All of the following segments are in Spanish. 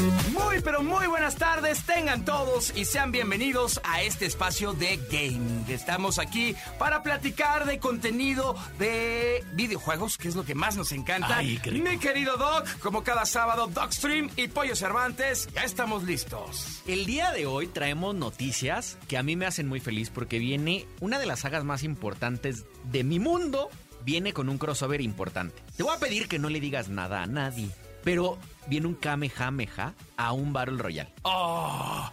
Muy pero muy buenas tardes, tengan todos y sean bienvenidos a este espacio de gaming. Estamos aquí para platicar de contenido de videojuegos, que es lo que más nos encanta. Ay. Mi querido Doc, como cada sábado, Dogstream y Pollo Cervantes, ya estamos listos. El día de hoy traemos noticias que a mí me hacen muy feliz porque viene una de las sagas más importantes de mi mundo. Viene con un crossover importante. Te voy a pedir que no le digas nada a nadie. Pero viene un Kamehameha a un Battle Royale. ¡Oh!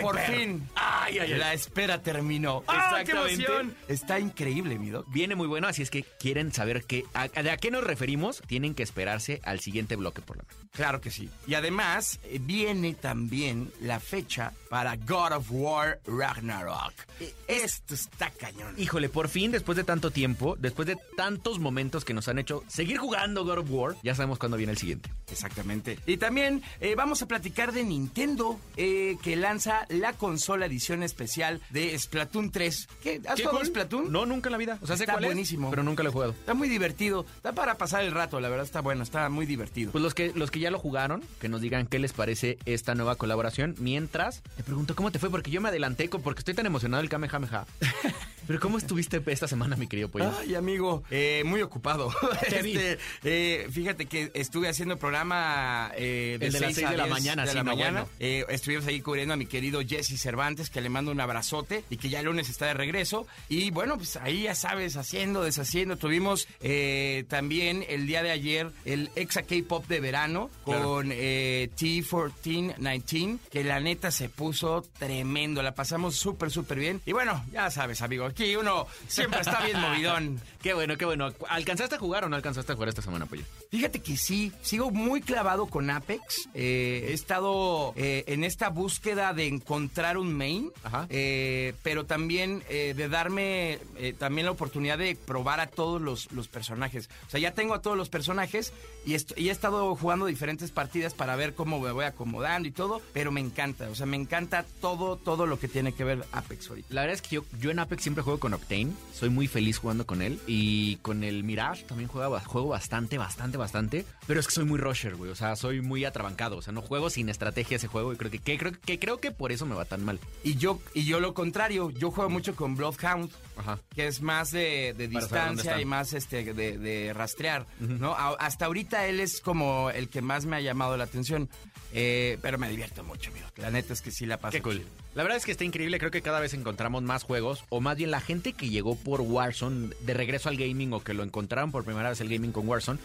Por perro. fin. Ay, ay, ay. La espera terminó. ¡Ah, qué Exactamente. emoción! Está increíble, mi Doc. Viene muy bueno, así es que quieren saber qué, a, de a qué nos referimos, tienen que esperarse al siguiente bloque por lo menos. Claro que sí. Y además eh, viene también la fecha para God of War Ragnarok. Eh, Esto está cañón. Híjole, por fin, después de tanto tiempo, después de tantos momentos que nos han hecho seguir jugando God of War, ya sabemos cuándo viene el siguiente. Exactamente. Y también eh, vamos a platicar de Nintendo, eh, que lanza la consola edición especial de Splatoon 3. ¿Qué? ¿Has ¿Qué jugado cool? Splatoon? No, nunca en la vida. O sea, sé Está cuál es, buenísimo. pero nunca lo he jugado. Está muy divertido. Está para pasar el rato, la verdad está bueno, está muy divertido. Pues los que, los que ya lo jugaron, que nos digan qué les parece esta nueva colaboración. Mientras, te pregunto cómo te fue, porque yo me adelanté porque estoy tan emocionado del Kamehameha. Pero ¿cómo estuviste esta semana, mi querido pollo? Ay, amigo, eh, muy ocupado. Este, eh, fíjate que estuve haciendo programa eh, de, El de las 6 seis a de la 10 mañana, de sí, la no, mañana. bueno. Eh, estuvimos ahí cubriendo a mi querido Jesse Cervantes, que le mando un abrazote y que ya el lunes está de regreso. Y bueno, pues ahí ya sabes, haciendo, deshaciendo. Tuvimos eh, también el día de ayer el Exa K-Pop de verano con eh, T1419, que la neta se puso tremendo. La pasamos súper, súper bien. Y bueno, ya sabes, amigo, aquí uno siempre está bien movidón. Qué bueno, qué bueno. ¿Alcanzaste a jugar o no alcanzaste a jugar esta semana, pollo? Fíjate que sí, sigo muy clavado con Apex. Eh, he estado eh, en esta búsqueda de encontrar un main, Ajá. eh, pero también de darme también la oportunidad de probar a todos los, los personajes. O sea, ya tengo a todos los personajes y, he estado jugando diferentes partidas para ver cómo me voy acomodando y todo, pero me encanta, o sea, me encanta todo, todo lo que tiene que ver Apex ahorita. La verdad es que yo, yo en Apex siempre juego con Octane. Soy muy feliz jugando con él. Y con el Mirage también juego, juego bastante, bastante, bastante. Pero es que soy muy rusher, güey. O sea, soy muy atrabancado. O sea, no juego sin estrategia ese juego. Y creo que, que- creo, que creo que por eso me va tan mal. Y yo, y yo lo contrario, yo juego mucho con Bloodhound. Ajá. que es más de, distancia y más este de, de rastrear, ¿no? A- hasta ahorita él es como el que más me ha llamado la atención, eh, pero me divierto mucho, amigo. La neta es que sí la paso. Qué cool. chido. La verdad es que está increíble. Creo que cada vez encontramos más juegos. O más bien la gente que llegó por Warzone de regreso al gaming o que lo encontraron por primera vez el gaming con Warzone.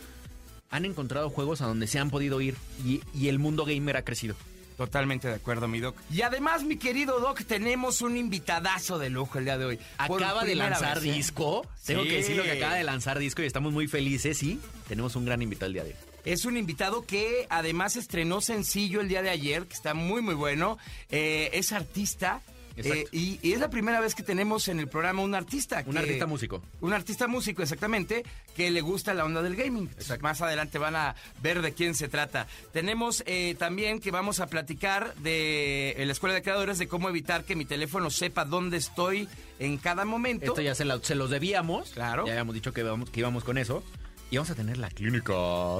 Han encontrado juegos a donde se han podido ir y, y el mundo gamer ha crecido. Totalmente de acuerdo, mi Doc. Y además, mi querido Doc, tenemos un invitadazo de lujo el día de hoy. Acaba de lanzar vez, ¿eh? disco. Tengo que decirlo que acaba de lanzar disco y estamos muy felices. Y tenemos un gran invitado el día de hoy. Es un invitado que además estrenó sencillo el día de ayer, que está muy, muy bueno. Eh, es artista. Eh, y, y es la primera vez que tenemos en el programa un artista. Un que- artista músico. Un artista músico, exactamente, que le gusta la onda del gaming. Más adelante van a ver de quién se trata. Tenemos eh, también que vamos a platicar de la Escuela de Creadores de cómo evitar que mi teléfono sepa dónde estoy en cada momento. Esto ya se, la- se los debíamos. Claro. Ya habíamos dicho que íbamos, que íbamos con eso. Y vamos a tener la clínica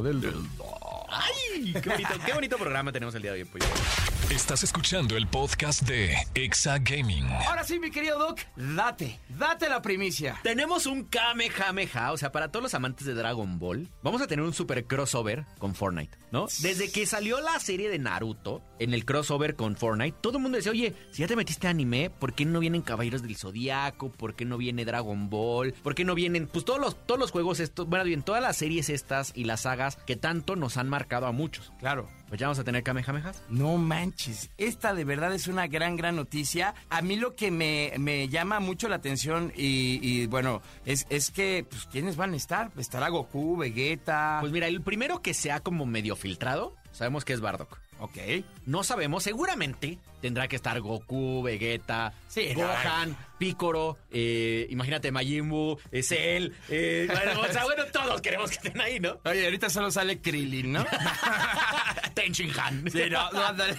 del ¡Ay! Qué bonito, qué bonito programa tenemos el día de hoy, pollo. Estás escuchando el podcast de Exa Gaming. Ahora sí, mi querido Doc, date, date la primicia. Tenemos un Kamehameha, o sea, para todos los amantes de Dragon Ball, vamos a tener un super crossover con Fortnite, ¿no? Desde que salió la serie de Naruto en el crossover con Fortnite, todo el mundo decía, oye, si ya te metiste a anime, ¿por qué no vienen Caballeros del Zodiaco? ¿Por qué no viene Dragon Ball? ¿Por qué no vienen, pues todos los, todos los juegos estos, bueno, bien, todas las series estas y las sagas que tanto nos han marcado a muchos? Claro. Pues ya vamos a tener Kamehamehas. No manches, esta de verdad es una gran, gran noticia. A mí lo que me, me llama mucho la atención y, y, bueno, es, es que, pues, ¿quiénes van a estar? Estará Goku, Vegeta. Pues mira, el primero que se ha como medio filtrado, sabemos que es Bardock. ok. No sabemos, seguramente tendrá que estar Goku, Vegeta, Sí, Gohan, Picoro, eh, imagínate Majin Buu, eh, Cell, eh, bueno, o sea, bueno, todos queremos que estén ahí, ¿no? Oye, ahorita solo sale Krillin, ¿no? Tenshin Han. sí, no, no, ándale.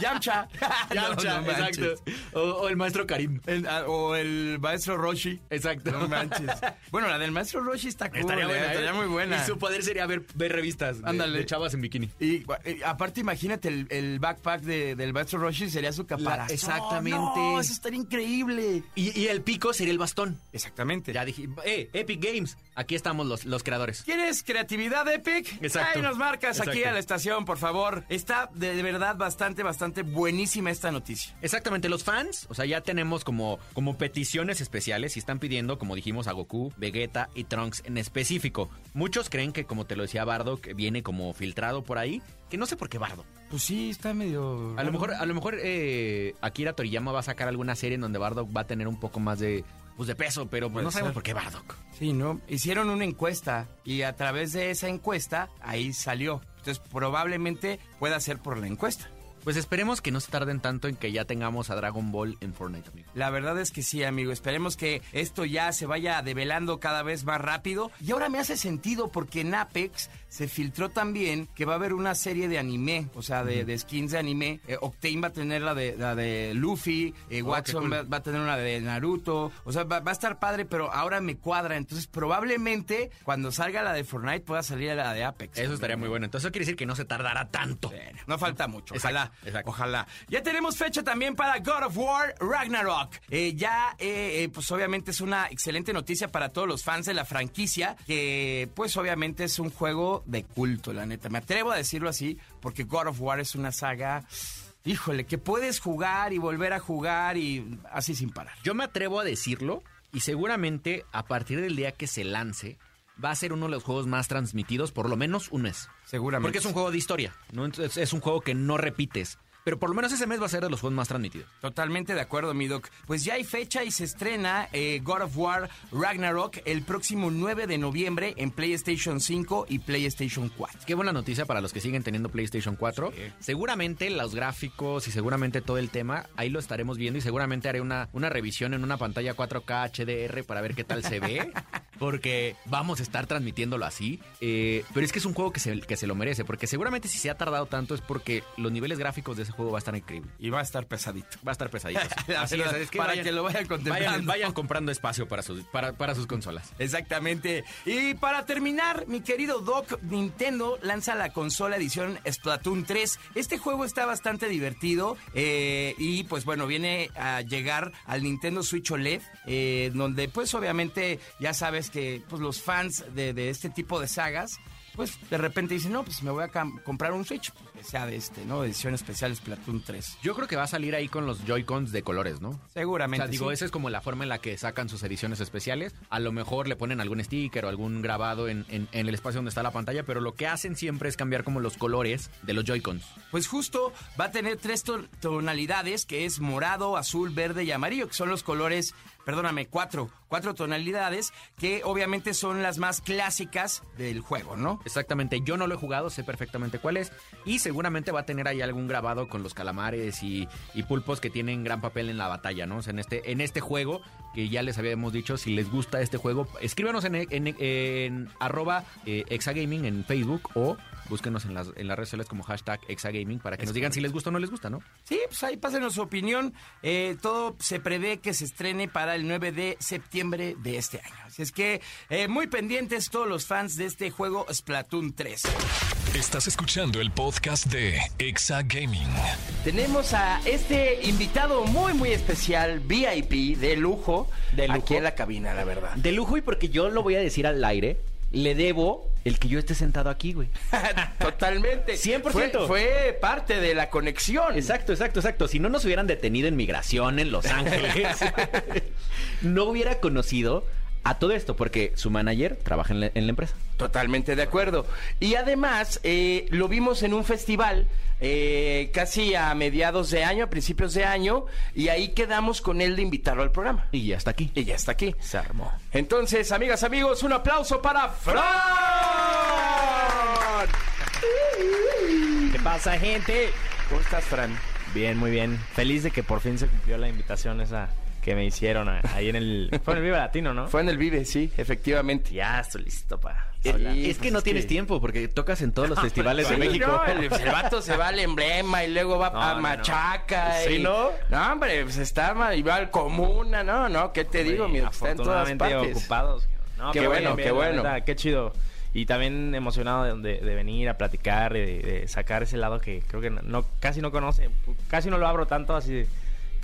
Yamcha. Yamcha, No, no manches. exacto. O, o el maestro Karim. El- ah, o el maestro Roshi. Exacto. No manches. Bueno, la del maestro Roshi está cool. Estaría buena, ¿eh? estaría muy buena. Y su poder sería ver, ver revistas Ándale. de chavas en bikini. Y, aparte, imagínate, el, el backpack de- del maestro Roshi sería su caparazón. exactamente. No, eso estaría increíble. Y, y el pico sería el bastón. Exactamente. Ya dije, eh, Epic Games, aquí estamos los, los creadores. ¿Quieres creatividad Epic? Exacto. Ahí nos marcas aquí a la estación, por favor. Está de, de verdad bastante, bastante buenísima esta noticia. Exactamente, los fans, o sea, ya tenemos como, como peticiones especiales y están pidiendo, como dijimos, a Goku, Vegeta y Trunks en específico. Muchos creen que, como te lo decía Bardo, que viene como filtrado por ahí, que no sé por qué Bardo. Pues sí, está medio... A lo mejor, a lo mejor eh, Akira Toriyama va a sacar alguna serie en donde Bardock va a tener un poco más de, pues, de peso, pero pues no sabemos ser. por qué Bardock. Sí, ¿no? Hicieron una encuesta y a través de esa encuesta ahí salió. Entonces probablemente pueda ser por la encuesta. Pues esperemos que no se tarden tanto en que ya tengamos a Dragon Ball en Fortnite, amigo. La verdad es que sí, amigo. Esperemos que esto ya se vaya develando cada vez más rápido. Y ahora me hace sentido porque en Apex se filtró también que va a haber una serie de anime, o sea, de, de skins de anime. Eh, Octane va a tener la de, la de Luffy, eh, Oh, Watson cool. va, va a tener una de Naruto. O sea, va, va a estar padre, pero ahora me cuadra. Entonces probablemente cuando salga la de Fortnite pueda salir la de Apex. Eso estaría muy bueno. Entonces eso quiere decir que no se tardará tanto. Bueno, no falta mucho, ojalá. exacto. Ojalá. Ya tenemos fecha también para God of War Ragnarok. Eh, ya, eh, eh, pues obviamente es una excelente noticia para todos los fans de la franquicia, que pues obviamente es un juego de culto, la neta. Me atrevo a decirlo así, porque God of War es una saga, híjole, que puedes jugar y volver a jugar y así sin parar. Yo me atrevo a decirlo y seguramente a partir del día que se lance va a ser uno de los juegos más transmitidos por lo menos un mes. Seguramente. Porque es un juego de historia, ¿no? Entonces, es un juego que no repites. Pero por lo menos ese mes va a ser de los juegos más transmitidos. Totalmente de acuerdo, mi doc. Pues ya hay fecha y se estrena eh, God of War Ragnarok el próximo 9 de noviembre en PlayStation 5 y PlayStation 4. Qué buena noticia para los que siguen teniendo PlayStation 4. Sí. Seguramente los gráficos y seguramente todo el tema, ahí lo estaremos viendo y seguramente haré una, una revisión en una pantalla 4K HDR para ver qué tal se ve. Porque vamos a estar transmitiéndolo así. Eh, pero es que es un juego que se, que se lo merece. Porque seguramente si se ha tardado tanto es porque los niveles gráficos de ese juego va a estar increíble. Y va a estar pesadito. Va a estar pesadito. sí. Así es, es para que lo vayan contemplando. Vayan, vayan comprando espacio para sus, para, para sus consolas. Exactamente. Y para terminar, mi querido Doc, Nintendo lanza la consola edición Splatoon 3. Este juego está bastante divertido eh, y pues bueno, viene a llegar al Nintendo Switch OLED, eh, donde pues obviamente ya sabes que pues los fans de, de este tipo de sagas pues de repente dicen, no, pues me voy a comprar un Switch, que sea de este, ¿no? Edición especial Splatoon 3. Yo creo que va a salir ahí con los Joy-Cons de colores, ¿no? O Seguramente. sea, digo, sí. esa es como la forma en la que sacan sus ediciones especiales. A lo mejor le ponen algún sticker o algún grabado en, en- en el espacio donde está la pantalla, pero lo que hacen siempre es cambiar como los colores de los Joy-Cons. Pues justo va a tener tres to- tonalidades, que es morado, azul, verde y amarillo, que son los colores, perdóname, cuatro, cuatro tonalidades, que obviamente son las más clásicas del juego, ¿no? Exactamente, yo no lo he jugado, sé perfectamente cuál es. Y seguramente va a tener ahí algún grabado con los calamares y, pulpos que tienen gran papel en la batalla, ¿no? O sea, en este, en este juego, que ya les habíamos dicho, si les gusta este juego, escríbanos en, en, en arroba eh, exagaming en Facebook o búsquenos en las, en las redes sociales como hashtag exagaming para que nos digan si les gusta o no les gusta, ¿no? Sí, pues ahí pásenos su opinión. Eh, todo se prevé que se estrene para el 9 de septiembre de este año. Así es que eh, muy pendientes todos los fans de este juego Splatoon 3. Estás escuchando el podcast de Exa Gaming. Tenemos a este invitado muy, muy especial, VIP, de lujo, De lujo. aquí en la cabina, la verdad. De lujo y porque yo lo voy a decir al aire, le debo el que yo esté sentado aquí, güey. Totalmente. 100%. Fue, fue parte de la conexión. Exacto, exacto, exacto. Si no nos hubieran detenido en migración en Los Ángeles, no hubiera conocido A todo esto, porque su manager trabaja en la, en la empresa. Totalmente de acuerdo. Y además, eh, lo vimos en un festival eh, casi a mediados de año, a principios de año, y ahí quedamos con él de invitarlo al programa. Y ya está aquí. Y ya está aquí. Se armó. Entonces, amigas, amigos, un aplauso para Fran. ¿Qué pasa, gente? ¿Cómo estás, Fran? Bien, muy bien. Feliz de que por fin se cumplió la invitación esa que me hicieron ahí en el... Fue en el Viva Latino, ¿no? Fue en el Vive, sí, efectivamente. Ya estoy listo para Sí, hablar. es que pues no es tienes que- tiempo, porque tocas en todos los festivales de Sí, México. no, el, el vato se va al emblema y luego va No, a no, no. Machaca. Sí, y- ¿no? No, hombre, pues está ma- y va al Comuna, no, no, ¿qué te digo? Mira, está en todas partes. ocupados. No, Qué bueno, qué bueno. qué chido. Y también emocionado de, de- de venir a platicar, de, de sacar ese lado que creo que no, no- casi no conoce. Casi no lo abro tanto, así de-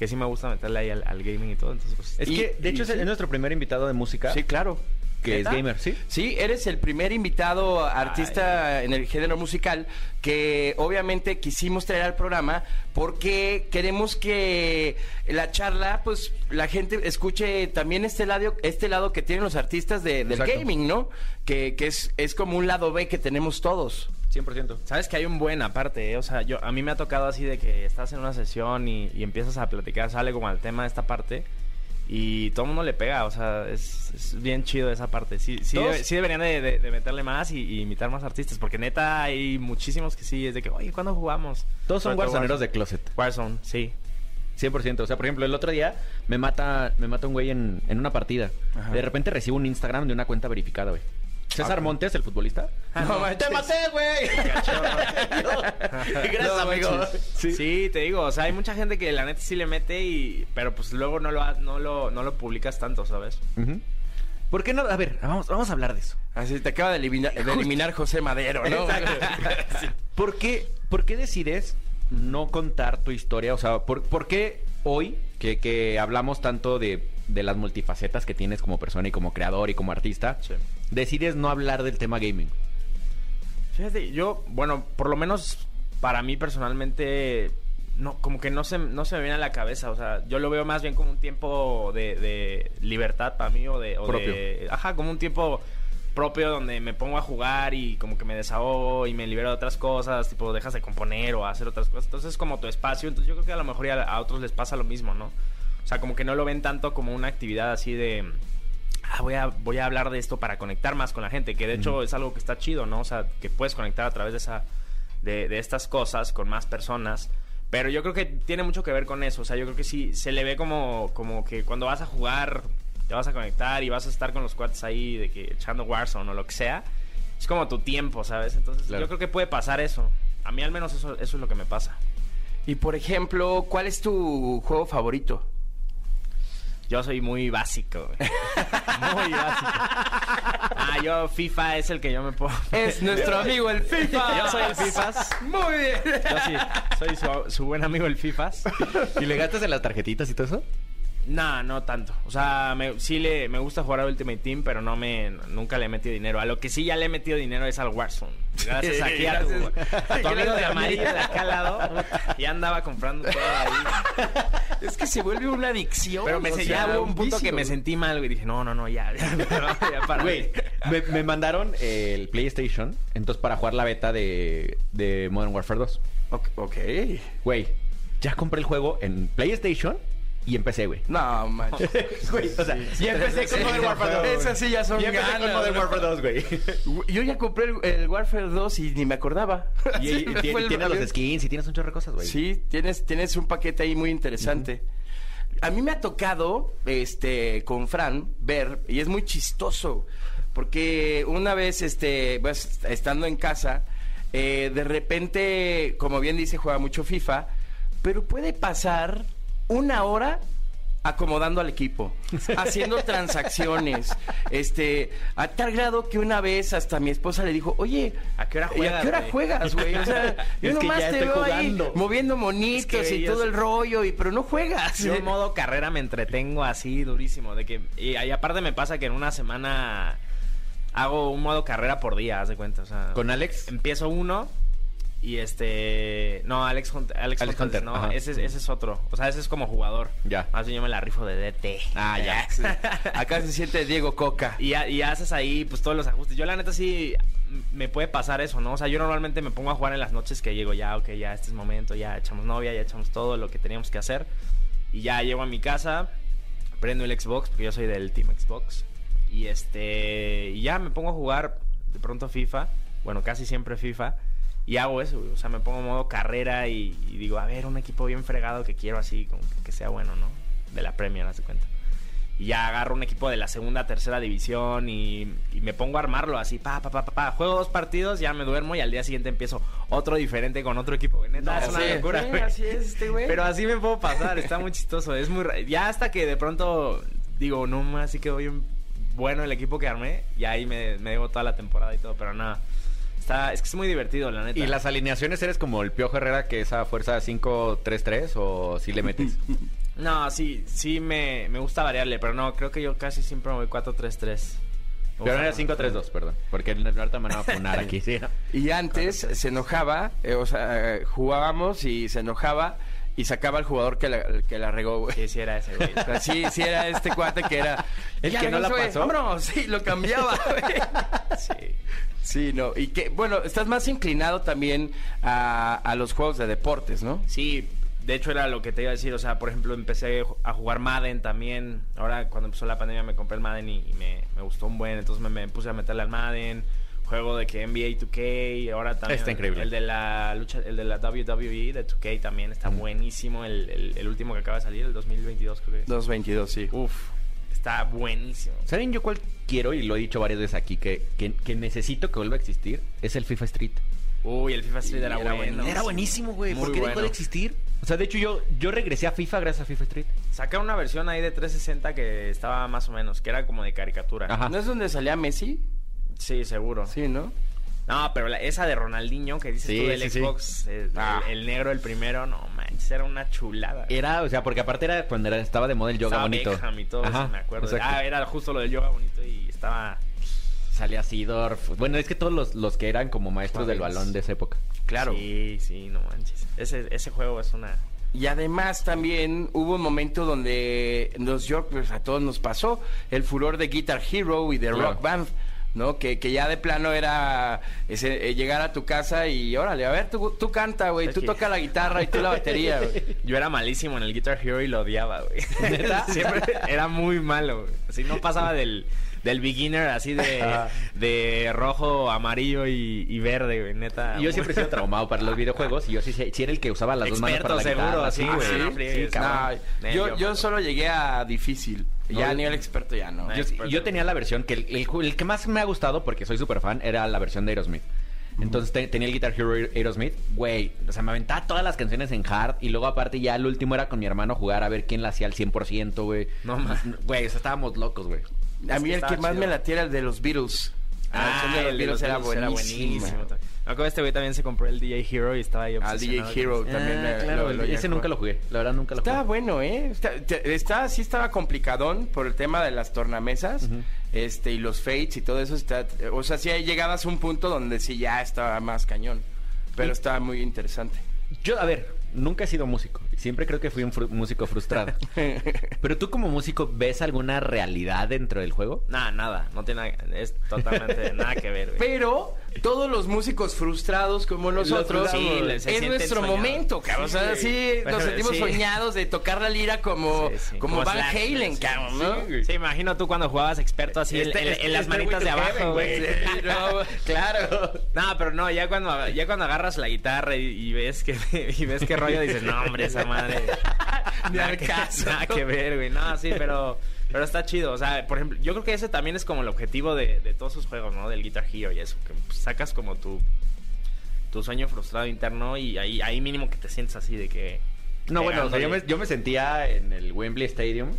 que sí me gusta meterle ahí al, al gaming y todo. Entonces, pues, Es Y- que, de hecho, es, sí. es nuestro primer invitado de música, Sí, claro. que ¿Neta? es gamer, ¿sí? Sí, eres el primer invitado artista en el género musical que obviamente quisimos traer al programa porque queremos que la charla, pues la gente escuche también este lado, este lado que tienen los artistas de- del Exacto. gaming, ¿no? Que, que es, es como un lado B que tenemos todos. 100%. Sabes que hay un buen aparte, ¿eh? o sea, yo a mí me ha tocado así de que estás en una sesión y, y empiezas a platicar, sale como al tema de esta parte y todo el mundo le pega, o sea, es, es bien chido esa parte. Sí, sí, sí deberían de, de- de meterle más y, y invitar más artistas, porque neta hay muchísimos que sí, es de que, oye, ¿cuándo jugamos? Todos son guarsoneros de closet. Warzone, sí. 100%. O sea, por ejemplo, el otro día me mata, me mata un güey en, en una partida. Ajá. De repente recibo un Instagram de una cuenta verificada, güey. César Montes, el futbolista. No manches. ¡Te maté, güey! Gracias, No amigo. Sí. te digo, o sea, hay mucha gente que la neta sí le mete y... Pero pues luego no lo, no lo, no lo publicas tanto, ¿sabes? ¿Por qué no? A ver, vamos, vamos a hablar de eso. Así te acaba de eliminar, de eliminar José Madero, ¿no? ¿Por qué, por qué decides no contar tu historia? O sea, ¿por, por qué hoy, que, que hablamos tanto de, de las multifacetas que tienes como persona y como creador y como artista, Sí. Decides no hablar del tema gaming? Fíjate, yo, bueno, por lo menos para mí personalmente, no, como que no se, no se me viene a la cabeza. O sea, yo lo veo más bien como un tiempo de, de libertad para mí o de, o Propio. de- Ajá, como un tiempo propio donde me pongo a jugar y como que me desahogo y me libero de otras cosas, tipo dejas de componer o hacer otras cosas. Entonces es como tu espacio. Entonces yo creo que a lo mejor ya a otros les pasa lo mismo, ¿no? O sea, como que no lo ven tanto como una actividad así de ah, voy a, voy a hablar de esto para conectar más con la gente, que de hecho es algo que está chido, ¿no? O sea, que puedes conectar a través de esa, de, de estas cosas con más personas. Pero yo creo que tiene mucho que ver con eso. O sea, yo creo que sí se le ve como, como que cuando vas a jugar, te vas a conectar y vas a estar con los cuates ahí de que echando Warzone o lo que sea. Es como tu tiempo, ¿sabes? Entonces Claro. yo creo que puede pasar eso. A mí al menos eso, eso es lo que me pasa. Y por ejemplo, ¿cuál es tu juego favorito? Yo soy muy básico. güey. Muy básico. Ah, yo FIFA es el que yo me pongo. Es nuestro amigo el FIFA. Yo soy el FIFAs. Muy bien. Yo sí, soy su, su buen amigo el FIFAs. ¿Y le gastas en las tarjetitas y todo eso? No, no tanto. O sea, me, sí le, me gusta jugar a Ultimate Team, pero no me, nunca le he metido dinero. A lo que sí ya le he metido dinero es al Warzone. Gracias aquí a tu, a tu amigo de amarillo de acá al lado. Ya andaba comprando todo ahí. Es que se vuelve una adicción. Pero me o se- sea, ya hubo un punto vicio. que me sentí mal, güey. Dije, no, no, no, ya. Ya, ya para. Güey, me, me mandaron el PlayStation, entonces para jugar la beta de, de Modern Warfare 2. Ok. ok. Güey, ya compré el juego en PlayStation y empecé, güey. No, manches. Güey, o sea, ya empecé con Modern Warfare 2. Esas sí ya son Ya empecé con Modern. Warfare 2, güey. Yo ya compré el, el Warfare 2 y ni me acordaba. Y, Sí, y me tiene, fue el tiene los skins y tienes un chorro de cosas, güey. Sí, tienes, tienes un paquete ahí muy interesante. A mí me ha tocado, este, con Fran, ver, y es muy chistoso, porque una vez, este, pues, estando en casa, eh, de repente, como bien dice, juega mucho FIFA, pero puede pasar una hora acomodando al equipo, haciendo transacciones, este, a tal grado que una vez hasta mi esposa le dijo, oye, ¿A qué hora ¿y ¿A juegas, qué hora güey?" juegas, güey? O sea, yo nomás te veo jugando. ahí moviendo monitos Es que y todo el rollo, y pero no juegas. Yo en modo carrera me entretengo así durísimo. De que, y, y aparte me pasa que en una semana hago un modo carrera por día, haz de cuenta. O sea, ¿Con Alex? empiezo uno Y este. No, Alex, Hunt- Alex, Alex Hunter, Hunter, no, ese, es- ese es otro. O sea, ese es como jugador. Ya. Más bien yo me la rifo de DT. Ah, ya. Acá se siente Diego Coca. Y, y haces ahí pues todos los ajustes. Yo la neta sí me puede pasar eso, ¿no? O sea, yo normalmente me pongo a jugar en las noches que llego ya, ok, ya este es momento, ya echamos novia, ya echamos todo lo que teníamos que hacer. Y ya llego a mi casa, prendo el Xbox, porque yo soy del Team Xbox. Y este, y ya me pongo a jugar de pronto FIFA, bueno, casi siempre FIFA. Y hago eso, güey. O sea, me pongo modo carrera y, y digo, a ver, un equipo bien fregado que quiero así, como que, que sea bueno, ¿no? De la Premier, haz de cuenta. Y ya agarro un equipo de la segunda, tercera división y, y me pongo a armarlo así, pa, pa, pa, pa, pa. Juego dos partidos, ya me duermo y al día siguiente empiezo otro diferente con otro equipo. Neta, es una Sí, locura, güey. así es este güey. Pero así me puedo pasar, está muy chistoso. Es muy Ya hasta que de pronto digo, no así quedó bien bueno el equipo que armé. Y ahí me, me debo toda la temporada y todo, pero nada. Está, es que es muy divertido, la neta. ¿Y las alineaciones eres como el Piojo Herrera que esa fuerza 5-3-3 o si le metes? No, sí, sí me, me gusta variarle, pero no, creo que yo casi siempre me voy 4-3-3. Me Pero gusta era mucho. 5-3-2, perdón. Porque el ahorita me van a funar aquí, sí. Y antes se enojaba, eh, o sea, eh, jugábamos y se enojaba y sacaba al jugador que la, que la regó, güey. Sí, sí era ese, güey. O sea, sí, sí era este cuate que era... ¿El "Ya que no la regresó, güey". pasó? Vámonos, sí, lo cambiaba, güey. Sí. Sí, no. Y que, bueno, estás más inclinado también a, a los juegos de deportes, ¿no? Sí, de hecho era lo que te iba a decir. O sea, por ejemplo, empecé a jugar Madden también. Ahora, cuando empezó la pandemia, me compré el Madden y, y me, me gustó un buen. Entonces me, me puse a meterle al Madden. Juego de que NBA 2K. Ahora también. Está increíble. El de la lucha, el de la WWE de 2K también está buenísimo. El, el- el último que acaba de salir, el 2022, creo que. 2.22, sí. Uf, está buenísimo. ¿Saben yo cuál quiero? Y lo he dicho varias veces aquí, que, que, que necesito que vuelva a existir. Es el FIFA Street. Uy, el FIFA Street era, Era bueno. Era buenísimo, güey. ¿Por qué dejó bueno. de existir? O sea, de hecho, yo, yo regresé a FIFA gracias a FIFA Street. Saca una versión ahí de 360 que estaba más o menos, que era como de caricatura. Ajá. ¿No es donde salía Messi? Sí, seguro. Sí, ¿no? No, pero la- esa de Ronaldinho que dices Sí, tú del sí, sí. Xbox, Ah. el, negro, el primero, no manches, era una chulada. Era, o sea, porque aparte era cuando era, estaba de moda el yoga Estaba bonito. Beckham y todo Ajá, eso, me acuerdo. exacto. Ah, era justo lo del yoga bonito y estaba... Salía Sidorf. Bueno, es que todos los, los que eran como maestros del balón de esa época. Claro. Sí, sí, no manches. Ese, ese juego es una... Y además también hubo un momento donde los York, pues a todos nos pasó, el furor de Guitar Hero y de Claro. Rock Band, ¿no? Que, que ya de plano era ese, eh, llegar a tu casa y órale, a ver, tú, tú canta, güey, tú toca la guitarra y tú la batería, güey. Yo era malísimo en el Guitar Hero y lo odiaba, güey. Siempre era muy malo, güey. Así no pasaba del, del beginner así de, de rojo, amarillo y, y verde, güey, neta. Yo siempre he sido traumado para los videojuegos y yo sí, sí era el que usaba las dos manos para la seguro, guitarra. sí, güey. no friegues, cabrón. No, yo, yo- yo solo llegué a difícil, ya No, a nivel experto ya no. Yo, experto. yo tenía la versión que el, el el que más me ha gustado, porque soy súper fan, era la versión de Aerosmith. Entonces te- tenía el Guitar Hero Aerosmith, güey, o sea, me aventaba todas las canciones en hard y luego aparte ya el último era con mi hermano jugar a ver quién la hacía al 100%, güey. No, ma. Güey, o sea, estábamos locos, güey. A mí el que más chido. me latía era el de los Beatles. La versión de los el de Beatles era. Me acuerdo este güey también se compró el DJ Hero y estaba ahí Al DJ obsesionado Hero con eso. también. Ah, me- claro, lo- ese nunca lo jugué, la verdad nunca lo Estaba jugué. bueno, ¿eh? Está, está- sí estaba complicadón por el tema de las tornamesas este, y los fates y todo eso. Está, o sea, sí llegabas a un punto donde sí ya estaba más cañón. Pero Y- estaba muy interesante. Yo, a ver, nunca he sido músico. Siempre creo que fui un fru- músico frustrado. Pero tú como músico, ¿ves alguna realidad dentro del juego? Nada, nada, no tiene nada, es totalmente nada que ver, güey. Pero todos los músicos frustrados como nosotros, Sí, es nuestro momento, cabrón. O sea, Sí, sí, nos sentimos Sí. soñados de tocar la lira como, Sí, sí. como, Como Van Slash, Halen, sí, cabrón, sí, ¿no? Sí, imagino tú cuando jugabas experto así en- Este- en, en este- las este manitas de abajo, güey. Sí, no, claro. No, pero no, ya cuando, ya cuando agarras la guitarra y, y ves que y ves qué rollo dices, no, hombre, esa madre. Ni nada al que, caso. nada que ver, güey. No, sí, pero, pero está chido. O sea, por ejemplo, yo creo que ese también es como el objetivo de, de todos sus juegos, ¿no? Del Guitar Hero y eso. Que pues, sacas como tu, tu sueño frustrado interno y ahí, ahí mínimo que te sientes así de que. No, bueno, o sea, yo me, yo me sentía en el Wembley Stadium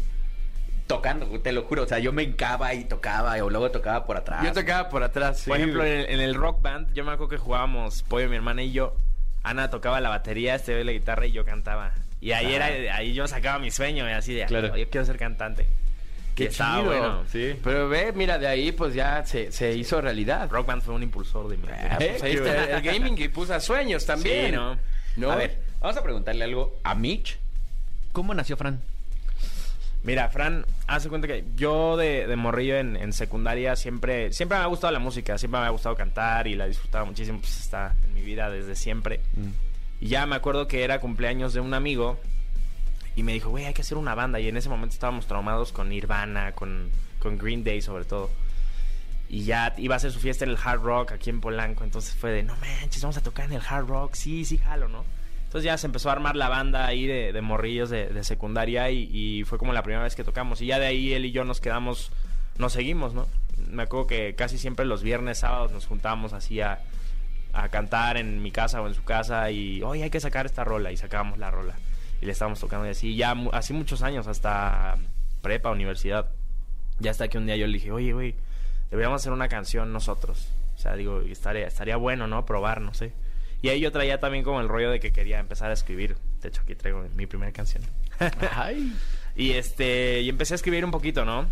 tocando, te lo juro. O sea, yo me hincaba y tocaba, o luego tocaba por atrás. Yo tocaba por atrás. sí, Por ejemplo, güey. en el, en el rock band, yo me acuerdo que jugábamos Pollo, mi hermana y yo. Ana tocaba la batería, este ve la guitarra y yo cantaba. Y ahí Ah. era, ahí yo sacaba mi sueño, y así de, Claro. "Ah, yo quiero ser cantante. Qué chido. bueno. Sí. Pero ve, mira, de ahí pues ya se, se hizo realidad. Rock Band fue un impulsor de mi Ah, pues ahí está el gaming que puso a sueños también. Sí, ¿no? ¿No? A ver, vamos a preguntarle algo a Mitch. ¿Cómo nació Fran? Mira, Fran, hace cuenta que yo de, de morrillo en, en secundaria siempre, siempre me ha gustado la música, siempre me ha gustado cantar y la disfrutaba muchísimo, pues está en mi vida desde siempre. Y ya me acuerdo que era cumpleaños de un amigo y me dijo, güey, hay que hacer una banda. Y en ese momento estábamos traumados con Nirvana, con, con Green Day sobre todo. Y ya iba a hacer su fiesta en el Hard Rock aquí en Polanco. Entonces fue de, no manches, vamos a tocar en el Hard Rock. Sí, sí, jalo, ¿no? Entonces ya se empezó a armar la banda ahí de, de morrillos de, secundaria y, fue como la primera vez que tocamos. Y ya de ahí él y yo nos quedamos, nos seguimos, ¿no? Me acuerdo que casi siempre los viernes, sábados nos juntábamos así a, a cantar en mi casa o en su casa y, oye, hay que sacar esta rola y sacábamos la rola. Y le estábamos tocando y así, ya así muchos años, hasta prepa, universidad. Ya hasta que un día yo le dije, oye, güey, deberíamos hacer una canción nosotros. O sea, digo, estaría, estaría bueno, ¿no? Probar, no sé. Y ahí yo traía también como el rollo de que quería empezar a escribir. De hecho, aquí traigo mi primera canción. Ay. Y este, y empecé a escribir un poquito, ¿no?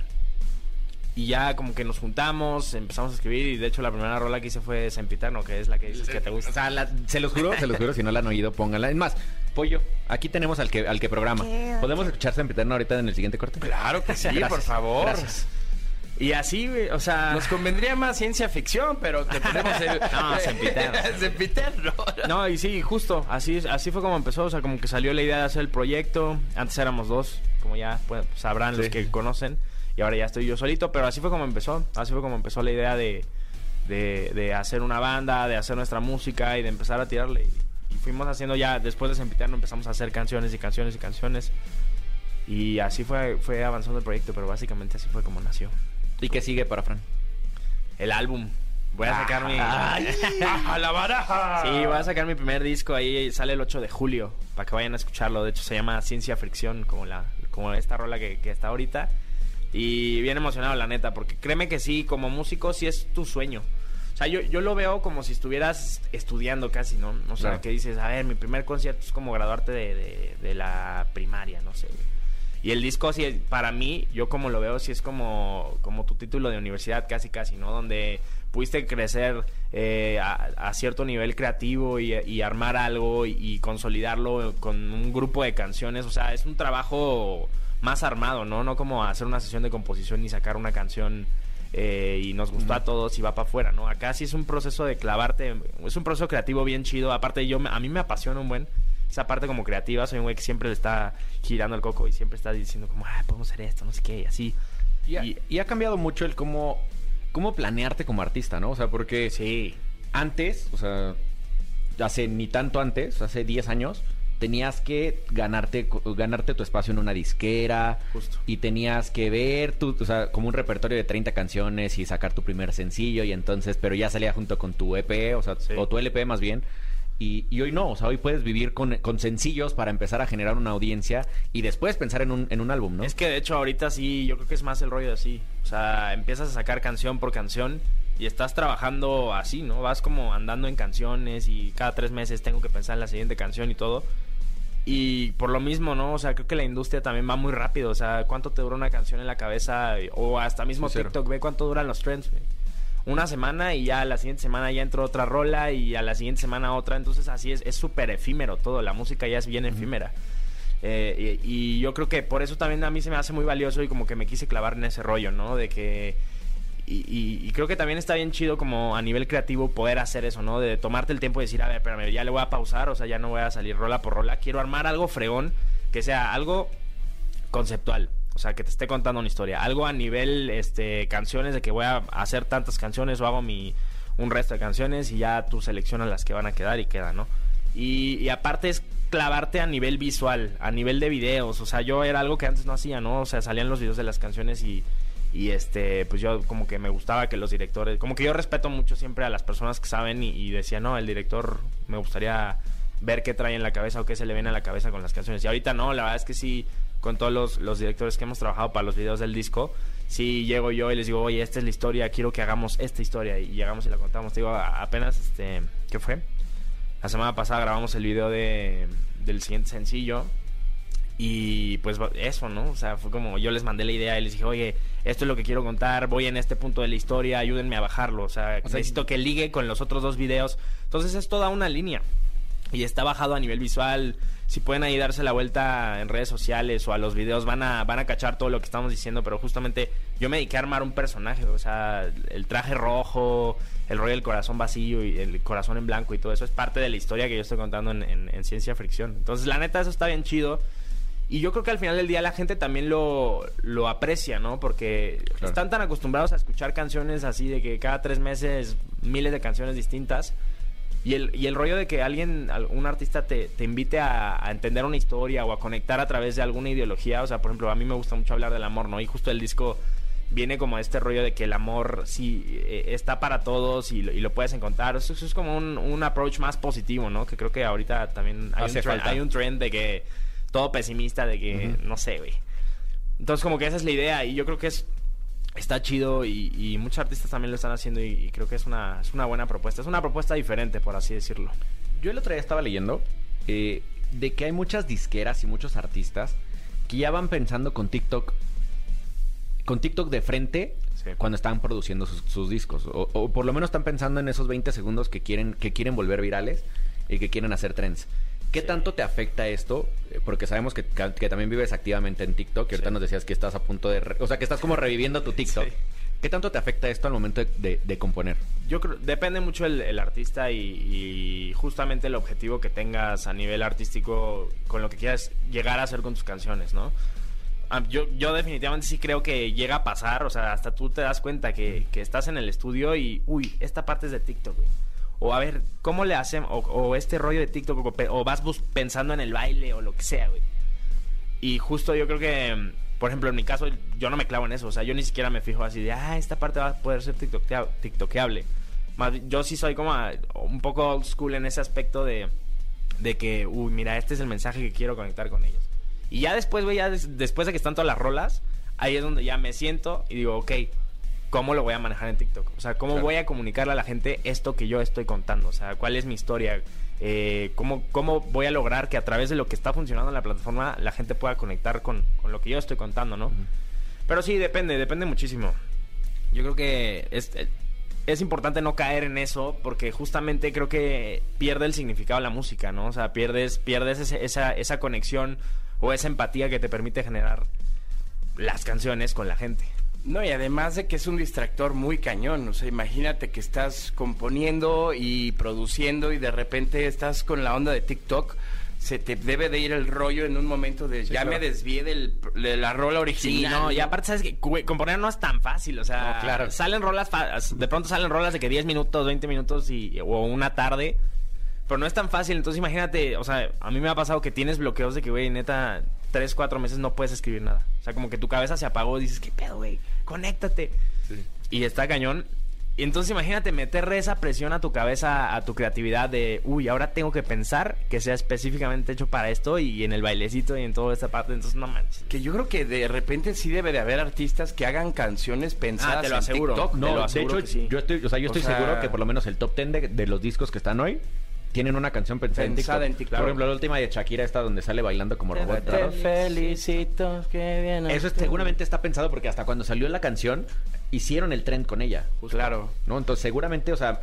Y ya como que nos juntamos, empezamos a escribir y de hecho la primera rola que hice fue Sempiterno, que es la que dices que te gusta. O sea, la- se los juro, se los juro, si no la han oído, pónganla. Es más, Pollo, aquí tenemos al que, al que programa. ¿Podemos escuchar Sempiterno ahorita en el siguiente corte? Claro que sí, Gracias, por favor. gracias. Y así, güey, o sea... Nos convendría más ciencia ficción, pero que tenemos el... No. No, y sí, justo, así, así fue como empezó, o sea, como que salió la idea de hacer el proyecto, antes éramos dos, como ya pues, sabrán los que conocen, y ahora ya estoy yo solito, pero así fue como empezó, así fue como empezó la idea de, de, de hacer una banda, de hacer nuestra música y de empezar a tirarle. Y, y fuimos haciendo ya, después de Sempiterno empezamos a hacer canciones y canciones y canciones, y así fue, fue avanzando el proyecto, pero básicamente así fue como nació. ¿Y qué sigue para Fran? El álbum, voy a sacar mi... ¡A la baraja! Sí, voy a sacar mi primer disco ahí, sale el 8 de julio, para que vayan a escucharlo. De hecho, se llama Ciencia Fricción, como, la, como esta rola que, que está ahorita. Y bien emocionado, la neta, porque créeme que sí, como músico, sí es tu sueño. O sea, yo, yo lo veo como si estuvieras estudiando casi, ¿no? O sea, Claro. que dices, a ver, mi primer concierto es como graduarte de, de- de la primaria, no sé. Y el disco, sí, para mí, yo como lo veo, sí es como, como tu título de universidad, casi, casi, ¿no? Donde pudiste crecer eh, a, a cierto nivel creativo y, y armar algo y, y consolidarlo con un grupo de canciones. O sea, es un trabajo más armado, ¿no? No como hacer una sesión de composición y sacar una canción eh, y nos gustó a todos y va para afuera, ¿no? Acá sí es un proceso de clavarte, es un proceso creativo bien chido. Aparte, yo a mí me apasiona un buen esa parte como creativa. Soy un güey que siempre le está girando el coco y siempre está diciendo como, ah, podemos hacer esto, no sé qué, y así. Y ha, Y- y ha cambiado mucho el cómo, cómo planearte como artista, ¿no? O sea, porque Sí. antes, o sea, hace ni tanto antes, hace 10 años, tenías que ganarte ganarte tu espacio en una disquera Justo. y tenías que ver tu, o sea, como un repertorio de 30 canciones y sacar tu primer sencillo y entonces, pero ya salía junto con tu EP, o sea, Sí. o tu LP más bien. Y, y hoy no, o sea, hoy puedes vivir con, con sencillos para empezar a generar una audiencia y después pensar en un, en un álbum, ¿no? Es que de hecho ahorita sí, yo creo que es más el rollo de así. O sea, empiezas a sacar canción por canción y estás trabajando así, ¿no? Vas como andando en canciones y cada tres meses tengo que pensar en la siguiente canción y todo. Y por lo mismo, ¿no? O sea, creo que la industria también va muy rápido. O sea, ¿cuánto te dura una canción en la cabeza? O hasta mismo Sí. TikTok, ve cuánto duran los trends, güey. Una semana y ya la siguiente semana ya entró otra rola y a la siguiente semana otra. Entonces así es, es súper efímero todo. La música ya es bien efímera. Eh, y, y yo creo que por eso también a mí se me hace muy valioso y como que me quise clavar en ese rollo, ¿no? De que... Y, y- y creo que también está bien chido como a nivel creativo poder hacer eso, ¿no? De tomarte el tiempo y decir, a ver, espérame, ya le voy a pausar, o sea, ya no voy a salir rola por rola. Quiero armar algo fregón, que sea algo conceptual. O sea, que te esté contando una historia. Algo a nivel este, canciones, de que voy a hacer tantas canciones o hago mi, un resto de canciones y ya tú seleccionas las que van a quedar y quedan, ¿no? Y, aparte es clavarte a nivel visual, a nivel de videos. O sea, yo era algo que antes no hacía, ¿no? O sea, salían los videos de las canciones y, y este, pues yo como que me gustaba que los directores, como que yo respeto mucho siempre a las personas que saben y, y decía, no, el director me gustaría ver qué trae en la cabeza o qué se le viene a la cabeza con las canciones. Y ahorita no, la verdad es que sí, con todos los, los directores que hemos trabajado para los videos del disco, sí llego yo y les digo, oye, esta es la historia, quiero que hagamos esta historia. Y llegamos y la contamos. Te digo, apenas, este, ¿qué fue? La semana pasada grabamos el video de, del siguiente sencillo. Y pues eso, ¿no? O sea, fue como yo les mandé la idea y les dije, oye, esto es lo que quiero contar, voy en este punto de la historia, ayúdenme a bajarlo. O sea, necesito que ligue con los otros dos videos. Entonces es toda una línea. Y está bajado a nivel visual. Si pueden ahí darse la vuelta en redes sociales o a los videos, van a, van a cachar todo lo que estamos diciendo. Pero justamente yo me dediqué a armar un personaje. O sea, el traje rojo, el rollo del corazón vacío y el corazón en blanco y todo eso es parte de la historia que yo estoy contando en, en- en Ciencia Fricción. Entonces, la neta, eso está bien chido. Y yo creo que al final del día la gente también lo, lo aprecia, ¿no? Porque están tan acostumbrados a escuchar canciones así de que cada tres meses miles de canciones distintas. Y el, y el rollo de que alguien, al- un artista te, te invite a, a entender una historia o a conectar a través de alguna ideología. O sea, por ejemplo, a mí me gusta mucho hablar del amor, ¿no? Y justo el disco viene como este rollo de que el amor sí eh, está para todos y lo, y lo puedes encontrar. Eso, eso es como un, un approach más positivo, ¿no? Que creo que ahorita también hay, un, Hace tre- falta. hay un trend de que todo pesimista, de que no sé, güey. Entonces como que esa es la idea y yo creo que es está chido y, y muchos artistas también lo están haciendo y, y creo que es una, es una buena propuesta. Es una propuesta diferente, por así decirlo. Yo el otro día estaba leyendo eh, de que hay muchas disqueras y muchos artistas que ya van pensando con TikTok, con TikTok de frente Sí. cuando están produciendo sus, sus discos. O, o por lo menos están pensando en esos 20 segundos que quieren, que quieren volver virales y que quieren hacer trends. ¿Qué tanto te afecta esto? Eh, Porque sabemos que, que- que también vives activamente en TikTok y ahorita Sí. nos decías que estás a punto de... re- o sea, que estás como reviviendo tu TikTok. Sí. ¿Qué tanto te afecta esto al momento de, de- de componer? Yo creo, depende mucho el, el artista y, y justamente el objetivo que tengas a nivel artístico con lo que quieras llegar a hacer con tus canciones, ¿no? Ah, Yo, yo definitivamente sí creo que llega a pasar, o sea, hasta tú te das cuenta que, que estás en el estudio y, uy, esta parte es de TikTok, güey. O a ver, ¿cómo le hacen? O, o este rollo de TikTok, o, o vas pensando en el baile o lo que sea, güey. Y justo yo creo que, por ejemplo, en mi caso, yo no me clavo en eso. O sea, yo ni siquiera me fijo así de, ah, esta parte va a poder ser tiktokea- tiktokeable. Más, yo sí soy como ah, un poco old school en ese aspecto de, de que, uy, mira, este es el mensaje que quiero conectar con ellos. Y ya después, güey, ya des- después de que están todas las rolas, ahí es donde ya me siento y digo, ok, ¿cómo lo voy a manejar en TikTok? O sea, ¿cómo Claro. voy a comunicarle a la gente esto que yo estoy contando? O sea, ¿cuál es mi historia? Eh, ¿cómo, ¿Cómo voy a lograr que a través de lo que está funcionando en la plataforma la gente pueda conectar con, con lo que yo estoy contando, ¿no? Pero sí, depende, depende muchísimo. Yo creo que es, eh, es importante no caer en eso porque justamente creo que pierde el significado de la música, ¿no? O sea, pierdes, pierdes ese- esa, esa conexión o esa empatía que te permite generar las canciones con la gente. No, y además de que es un distractor muy cañón. O sea, imagínate que estás componiendo y produciendo y de repente estás con la onda de TikTok. Se te debe de ir el rollo en un momento de ya claro. me desvié del, de la rola Sí, original. no, y aparte sabes que güey, componer no es tan fácil, o sea, No, claro. salen rolas, fa- de pronto salen rolas de que 10 minutos, 20 minutos y, o una tarde, pero no es tan fácil, entonces imagínate, o sea, a mí me ha pasado que tienes bloqueos de que, güey, neta, 3, 4 meses no puedes escribir nada, o sea, como que tu cabeza se apagó y dices, ¿qué pedo, güey? Conéctate. Y está cañón. Y entonces imagínate meterle esa presión a tu cabeza, a tu creatividad de, uy, ahora tengo que pensar que sea específicamente hecho para esto y en el bailecito y en toda esta parte, entonces no manches. Que yo creo que de repente sí debe de haber artistas que hagan canciones pensadas Ah, te lo en aseguro. TikTok. No, No, lo de aseguro hecho, que sí. yo estoy, o sea, yo O estoy sea- seguro que por lo menos el top 10 de, de los discos que están hoy tienen una canción pensada, Pensada en en TikTok. Por ejemplo, la última de Shakira esta donde sale bailando como robot. raro. felicito, que bien. Eso es- seguramente está pensado porque hasta cuando salió la canción hicieron el trend con ella. Claro. ¿No? Entonces, seguramente, o sea,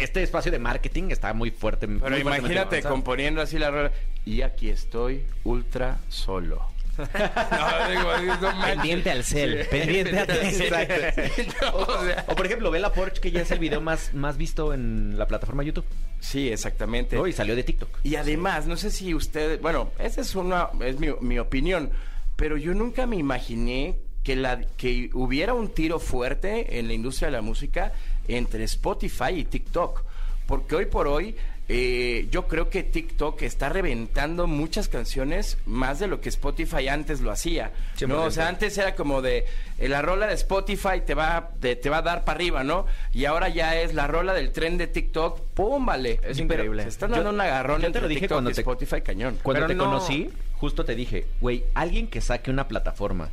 este espacio de marketing está muy fuerte. Pero imagínate componiendo así la rola. Y aquí estoy, ultra solo. No, digo, no. Pendiente al cel, Sí. pendiente al Exacto. No, o sea, O por ejemplo, Bella Porsche, que ya es el video más, más visto en la plataforma YouTube. Sí, exactamente. ¿no? Y salió de TikTok. Y además, no sé si ustedes, bueno, esa es una, es mi, mi opinión, pero yo nunca me imaginé que la que hubiera un tiro fuerte en la industria de la música entre Spotify y TikTok, porque hoy por hoy eh, yo creo que TikTok está reventando muchas canciones más de lo que Spotify antes lo hacía. ¿no? O sea, antes era como de eh, la rola de Spotify te va, te, te va a dar para arriba, ¿no? Y ahora ya es la rola del tren de TikTok, ¡pum! Vale. Es increíble. Se están Yo- dando un agarrón yo te lo dije TikTok cuando y te- Spotify cañón. Cuando Pero te no- conocí, justo te dije, güey, alguien que saque una plataforma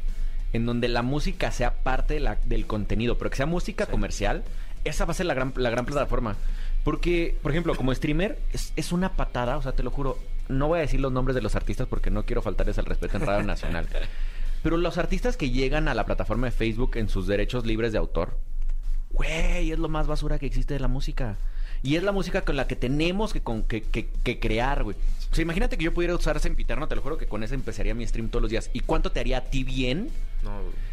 en donde la música sea parte de la- del contenido, pero que sea música comercial, esa va a ser la gran, la gran plataforma. Porque, por ejemplo, como streamer, es, es una patada, o sea, te lo juro, no voy a decir los nombres de los artistas porque no quiero faltarles al respeto en Radio Nacional. Pero los artistas que llegan a la plataforma de Facebook en sus derechos libres de autor, güey, es lo más basura que existe de la música. Y es la música con la que tenemos que, con- que, que- que crear, güey. O sea, imagínate que yo pudiera usar Sempiterno, te lo juro que con ese empezaría mi stream todos los días. ¿Y cuánto te haría a ti bien No,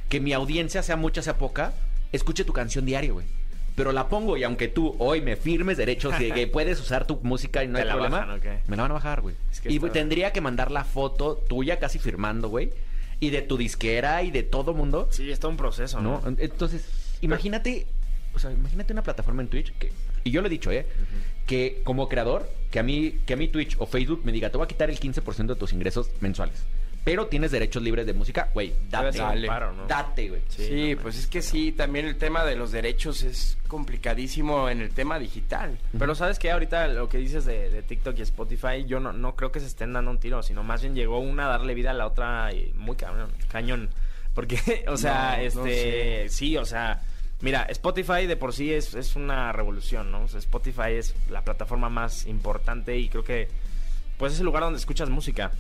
que mi audiencia, sea mucha, sea poca, escuche tu canción diario, güey? Pero la pongo y aunque tú hoy me firmes derechos de que puedes usar tu música y no Te hay la problema, bajan, ¿o qué? me la van a bajar, güey. Es que y está- tendría que mandar la foto tuya casi firmando, güey. Y de tu disquera y de todo mundo. Sí, es todo un proceso, ¿no? ¿no? Entonces, imagínate, o sea, imagínate una plataforma en Twitch que, y yo lo he dicho, ¿eh? Que como creador, que a mí, que a mí Twitch o Facebook me diga, te voy a quitar el 15% de tus ingresos mensuales. Pero tienes derechos libres de música, güey, date. Dale. paro, ¿no? Date, güey. Sí, pues es que sí, también el tema de los derechos es complicadísimo en el tema digital. Pero sabes que ahorita lo que dices de, de TikTok y Spotify, yo no, no creo que se estén dando un tiro, sino más bien llegó una a darle vida a la otra y muy cañón. cañón. Porque, o sea, No, no este, sí, o sea, mira, Spotify de por sí es, es una revolución, ¿no? O sea, Spotify es la plataforma más importante y creo que, pues es el lugar donde escuchas música.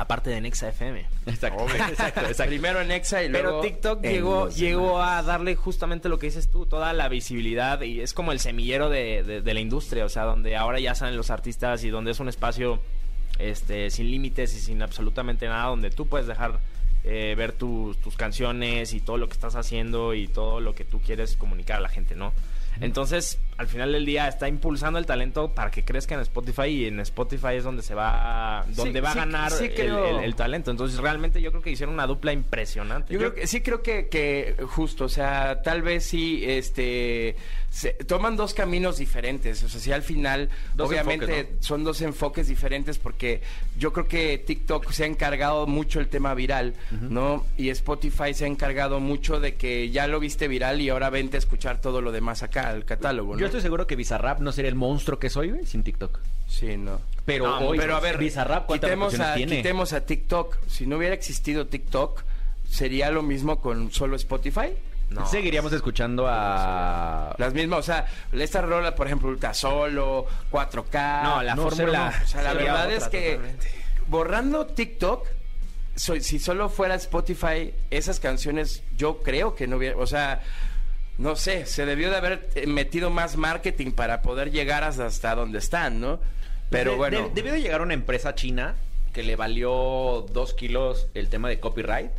Aparte de Nexa FM. Exacto. exacto, exacto. Primero en Exa y Pero luego TikTok en llegó, llegó a darle justamente lo que dices tú, toda la visibilidad y es como el semillero de, de- de la industria, o sea, donde ahora ya salen los artistas y donde es un espacio este, sin límites y sin absolutamente nada, donde tú puedes dejar eh, ver tus, tus canciones y todo lo que estás haciendo y todo lo que tú quieres comunicar a la gente, ¿no? Entonces, al final del día está impulsando el talento para que crezca en Spotify y en Spotify es donde se va, donde Sí, va a sí, ganar sí el- creo. el- el talento. Entonces, realmente yo creo que hicieron una dupla impresionante. Yo creo que sí creo que, que justo, o sea, tal vez sí, este, se- toman dos caminos diferentes, o sea, sí al final, Dos obviamente enfoques, son dos enfoques diferentes porque yo creo que TikTok se ha encargado mucho el tema viral, ¿no? Y Spotify se ha encargado mucho de que ya lo viste viral y ahora vente a escuchar todo lo demás acá, al catálogo, ¿no? Yo estoy seguro que Bizarrap no sería el monstruo que soy, güey, sin TikTok. Sí, no. Pero No, hoy, pero a ver, Bizarrap, ¿cuántas quitemos a, tiene? quitemos a TikTok. Si no hubiera existido TikTok, ¿sería lo mismo con solo Spotify? No. Seguiríamos escuchando a... Las mismas, o sea, esta rola, por ejemplo, Ultra Solo, 4K. No, la No, fórmula. cero O sea, la verdad otra es que totalmente. borrando TikTok, soy- si solo fuera Spotify, esas canciones yo creo que no hubiera, o sea, no sé, se debió de haber eh, metido más marketing para poder llegar hasta, hasta donde están, ¿no? Pero De- bueno. de- debió de llegar una empresa china que le valió dos kilos el tema de copyright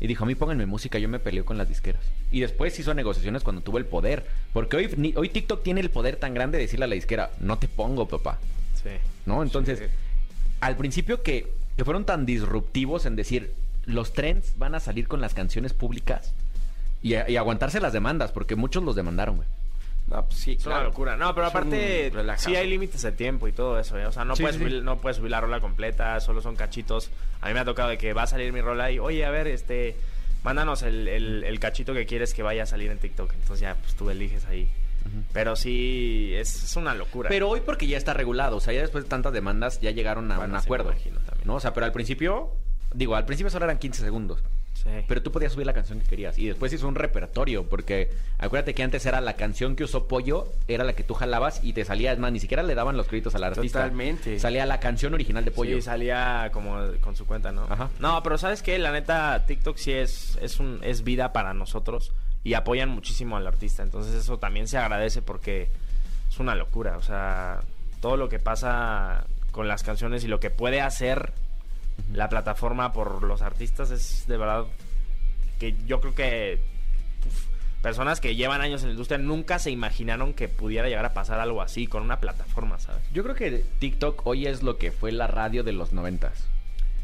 y dijo, a mí pónganme música, yo me peleo con las disqueras. Y después hizo negociaciones cuando tuvo el poder. Porque hoy, ni- hoy TikTok tiene el poder tan grande de decirle a la disquera, no te pongo, papá. Sí. ¿No? Entonces, Sí. al principio que, que fueron tan disruptivos en decir, los trends van a salir con las canciones públicas y, aguantarse las demandas, porque muchos los demandaron, güey. No, pues sí, Es una locura. No, pero Es aparte, sí hay límites de tiempo y todo eso, ¿eh? O sea, no, Sí, puedes sí, no puedes subir la rola completa, solo son cachitos. A mí me ha tocado de que va a salir mi rola y, oye, a ver, este, mándanos el, el- el cachito que quieres que vaya a salir en TikTok. Entonces ya, pues tú eliges ahí. Pero sí, es, es una locura. Pero hoy porque ya está regulado, o sea, ya después de tantas demandas ya llegaron a Bueno, un sí, me acuerdo. imagino también. ¿no? O sea, pero al principio, digo, al principio solo eran 15 segundos. Sí. Pero tú podías subir la canción que querías. Y después hizo un repertorio, porque acuérdate que antes era la canción que usó Pollo, era la que tú jalabas y te salía, es más, ni siquiera le daban los créditos al artista. Totalmente. Salía la canción original de Pollo. Sí, salía como con su cuenta, ¿no? Ajá. No, pero ¿sabes qué? La neta, TikTok sí es, es, un, es vida para nosotros y apoyan muchísimo al artista. Entonces eso también se agradece porque es una locura. O sea, todo lo que pasa con las canciones y lo que puede hacer la plataforma por los artistas es de verdad que yo creo que uf, personas que llevan años en la industria nunca se imaginaron que pudiera llegar a pasar algo así con una plataforma, ¿sabes? Yo creo que TikTok hoy es lo que fue la radio de los noventas.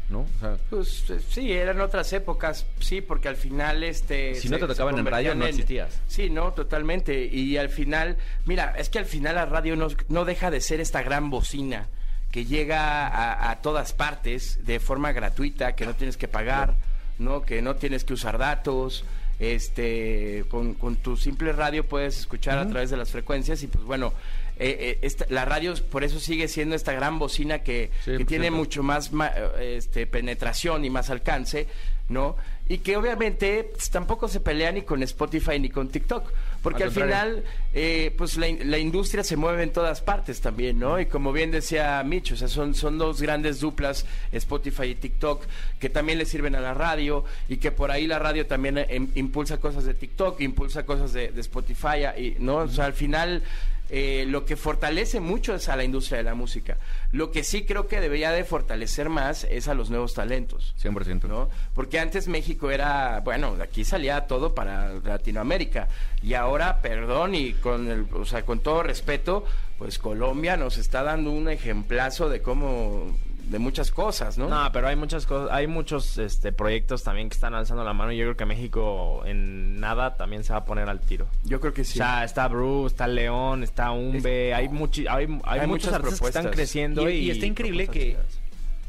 ¿No? O sea, Pues eh, sí, eran otras épocas, sí, porque al final este Si no te tocaban en radio, no existías. Sí, no, totalmente. Y al final, mira, es que al final la radio no, no deja de ser esta gran bocina que llega a, a todas partes de forma gratuita, que no tienes que pagar, ¿no? Que no tienes que usar datos. Este, con, con tu simple radio puedes escuchar a través de las frecuencias y pues bueno, eh, eh, esta- la radio por eso sigue siendo esta gran bocina que, Sí, que tiene 100%. mucho más ma- este, penetración y más alcance, ¿no? Y que obviamente pues, tampoco se pelea ni con Spotify ni con TikTok, Porque al, final, eh, pues la, la industria se mueve en todas partes también, ¿no? Y como bien decía Mitch, o sea, son, son dos grandes duplas, Spotify y TikTok, que también le sirven a la radio y que por ahí la radio también eh, im- impulsa cosas de TikTok, impulsa cosas de, de Spotify, y, ¿no? O sea, al final... eh, lo que fortalece mucho es a la industria de la música. Lo que sí creo que debería de fortalecer más es a los nuevos talentos. 100%. ¿no? Porque antes México era, bueno, aquí salía todo para Latinoamérica y ahora, perdón y con el, o sea, con todo respeto, pues Colombia nos está dando un ejemplazo de cómo de muchas cosas, ¿no? No, pero hay muchas cosas, hay muchos este, proyectos también que están alzando la mano y yo creo que México en nada también se va a poner al tiro. Yo creo que sí. O sea, está Bruce, está León, está Umbe, hay, muchi- hay, hay, muchas artistas que están propuestas. creciendo Y, y, y está increíble propuestas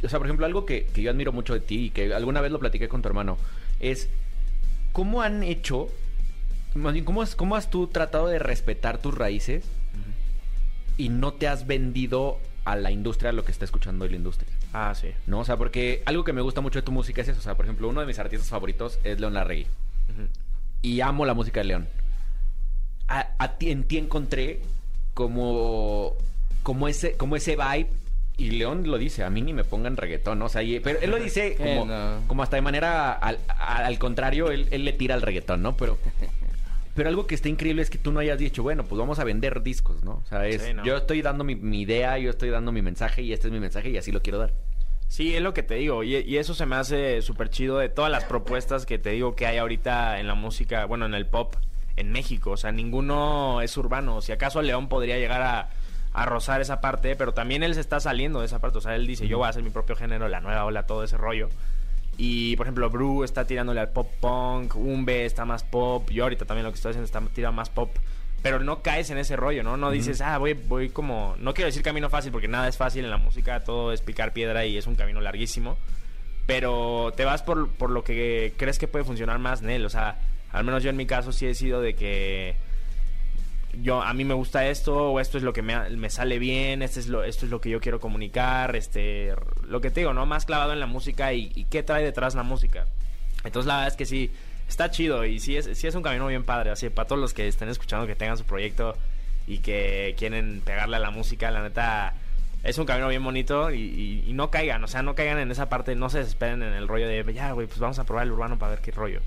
que, o sea, por ejemplo, algo que, que yo admiro mucho de ti y que alguna vez lo platiqué con tu hermano, es cómo han hecho, más bien, cómo has, cómo has tú tratado de respetar tus raíces y no te has vendido a la industria lo que está escuchando hoy la industria. Ah, sí. ¿No? O sea, porque algo que me gusta mucho de tu música es eso. O sea, por ejemplo, uno de mis artistas favoritos es León Larregui. Y amo la música de León. A, a ti, en ti encontré como, como, ese, como ese vibe. Y León lo dice, a mí ni me pongan reggaetón, ¿no? O sea, y- pero él lo dice como, no. como hasta de manera al, al- al contrario, él, él le tira al reggaetón, ¿no? Pero, pero algo que está increíble es que tú no hayas dicho, bueno, pues vamos a vender discos, ¿no? O sea, es, Sí, ¿no? yo estoy dando mi, mi idea, yo estoy dando mi mensaje y este es mi mensaje y así lo quiero dar. Sí, es lo que te digo. Y, y eso se me hace súper chido de todas las propuestas que te digo que hay ahorita en la música, bueno, en el pop en México. O sea, ninguno es urbano. Si acaso León podría llegar a, a rozar esa parte, pero también él se está saliendo de esa parte. O sea, él dice, yo voy a hacer mi propio género, la nueva ola, todo ese rollo. Y, por ejemplo, Bru está tirándole al pop punk, Umbe está más pop, yo ahorita también lo que estoy haciendo está tirando más pop. Pero no caes en ese rollo, ¿no? No dices, ah, voy, voy como... No quiero decir camino fácil porque nada es fácil en la música, todo es picar piedra y es un camino larguísimo. Pero te vas por, por lo que crees que puede funcionar más en él. O sea, al menos yo en mi caso sí he sido de que yo a mí me gusta esto o esto es lo que me, me sale bien, este es lo, esto es lo que yo quiero comunicar, este, lo que te digo, ¿no? Más clavado en la música y, qué trae detrás la música. Entonces la verdad es que sí, está chido y sí es, sí es un camino bien padre, así para todos los que estén escuchando que tengan su proyecto y que quieren pegarle a la música, la neta es un camino bien bonito y, y- y no caigan, o sea, no caigan en esa parte, no se desesperen en el rollo de, ya, güey, pues vamos a probar el urbano para ver qué rollo.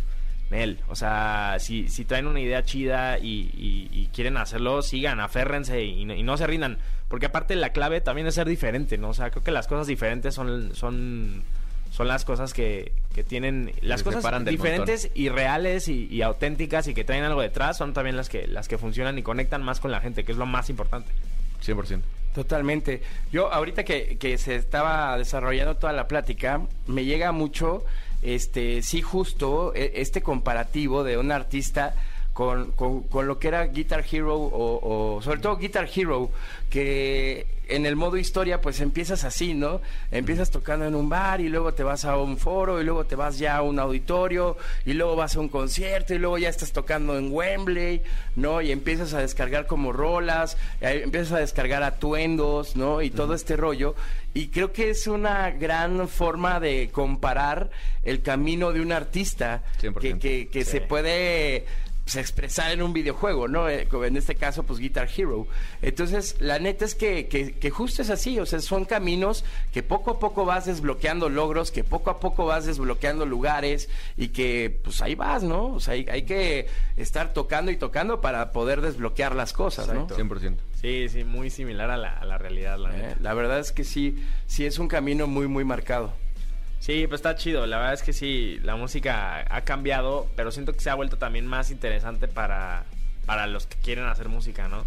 Nel, o sea, si, si traen una idea chida y, y- y quieren hacerlo, sigan, aférrense y, no- y no se rindan. Porque aparte la clave también es ser diferente, ¿no? O sea, creo que las cosas diferentes son, son, son las cosas que, que tienen... Las se cosas diferentes y reales y, y auténticas y que traen algo detrás son también las que, las que funcionan y conectan más con la gente, que es lo más importante. 100%. Totalmente. Yo ahorita que, que se estaba desarrollando toda la plática, me llega mucho, este, sí justo, e- este comparativo de un artista con, con- con lo que era Guitar Hero o, o sobre todo Guitar Hero, que en el modo historia pues empiezas así, ¿no? Empiezas tocando en un bar y luego te vas a un foro y luego te vas ya a un auditorio y luego vas a un concierto y luego ya estás tocando en Wembley, ¿no? Y empiezas a descargar como rolas, eh, empiezas a descargar atuendos, ¿no? Y todo este rollo. Y creo que es una gran forma de comparar el camino de un artista 100%. que, que, que Sí. se puede pues, expresar en un videojuego, ¿no? Eh, como en este caso, pues Guitar Hero. Entonces, la neta es que, que, que justo es así, o sea, son caminos que poco a poco vas desbloqueando logros, que poco a poco vas desbloqueando lugares y que pues ahí vas, ¿no? O sea, hay, hay que estar tocando y tocando para poder desbloquear las cosas, ¿no? 100%. Sí, sí, muy similar a la, a la realidad, la Eh, neta. la verdad es que sí, sí es un camino muy, muy marcado. Sí, pues está chido. La verdad es que sí, la música ha cambiado, pero siento que se ha vuelto también más interesante para, para los que quieren hacer música, ¿no?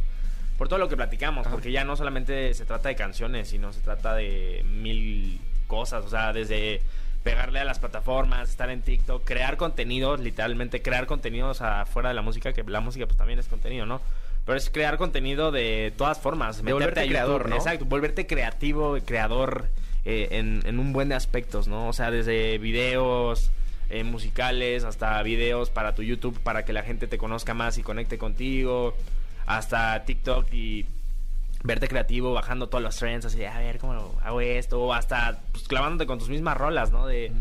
Por todo lo que platicamos, porque ya no solamente se trata de canciones, sino se trata de mil cosas, o sea, desde pegarle a las plataformas, estar en TikTok, crear contenidos, literalmente crear contenidos afuera de la música, que la música pues también es contenido, ¿no? Pero es crear contenido de todas formas. De meterte volverte a YouTube, creador, ¿no? Exacto, volverte creativo, creador eh, en, en un buen de aspectos, ¿no? O sea, desde videos eh, musicales hasta videos para tu YouTube para que la gente te conozca más y conecte contigo, hasta TikTok y verte creativo, bajando todos los trends, así, de, a ver, ¿cómo hago esto? O hasta pues, clavándote con tus mismas rolas, ¿no? De...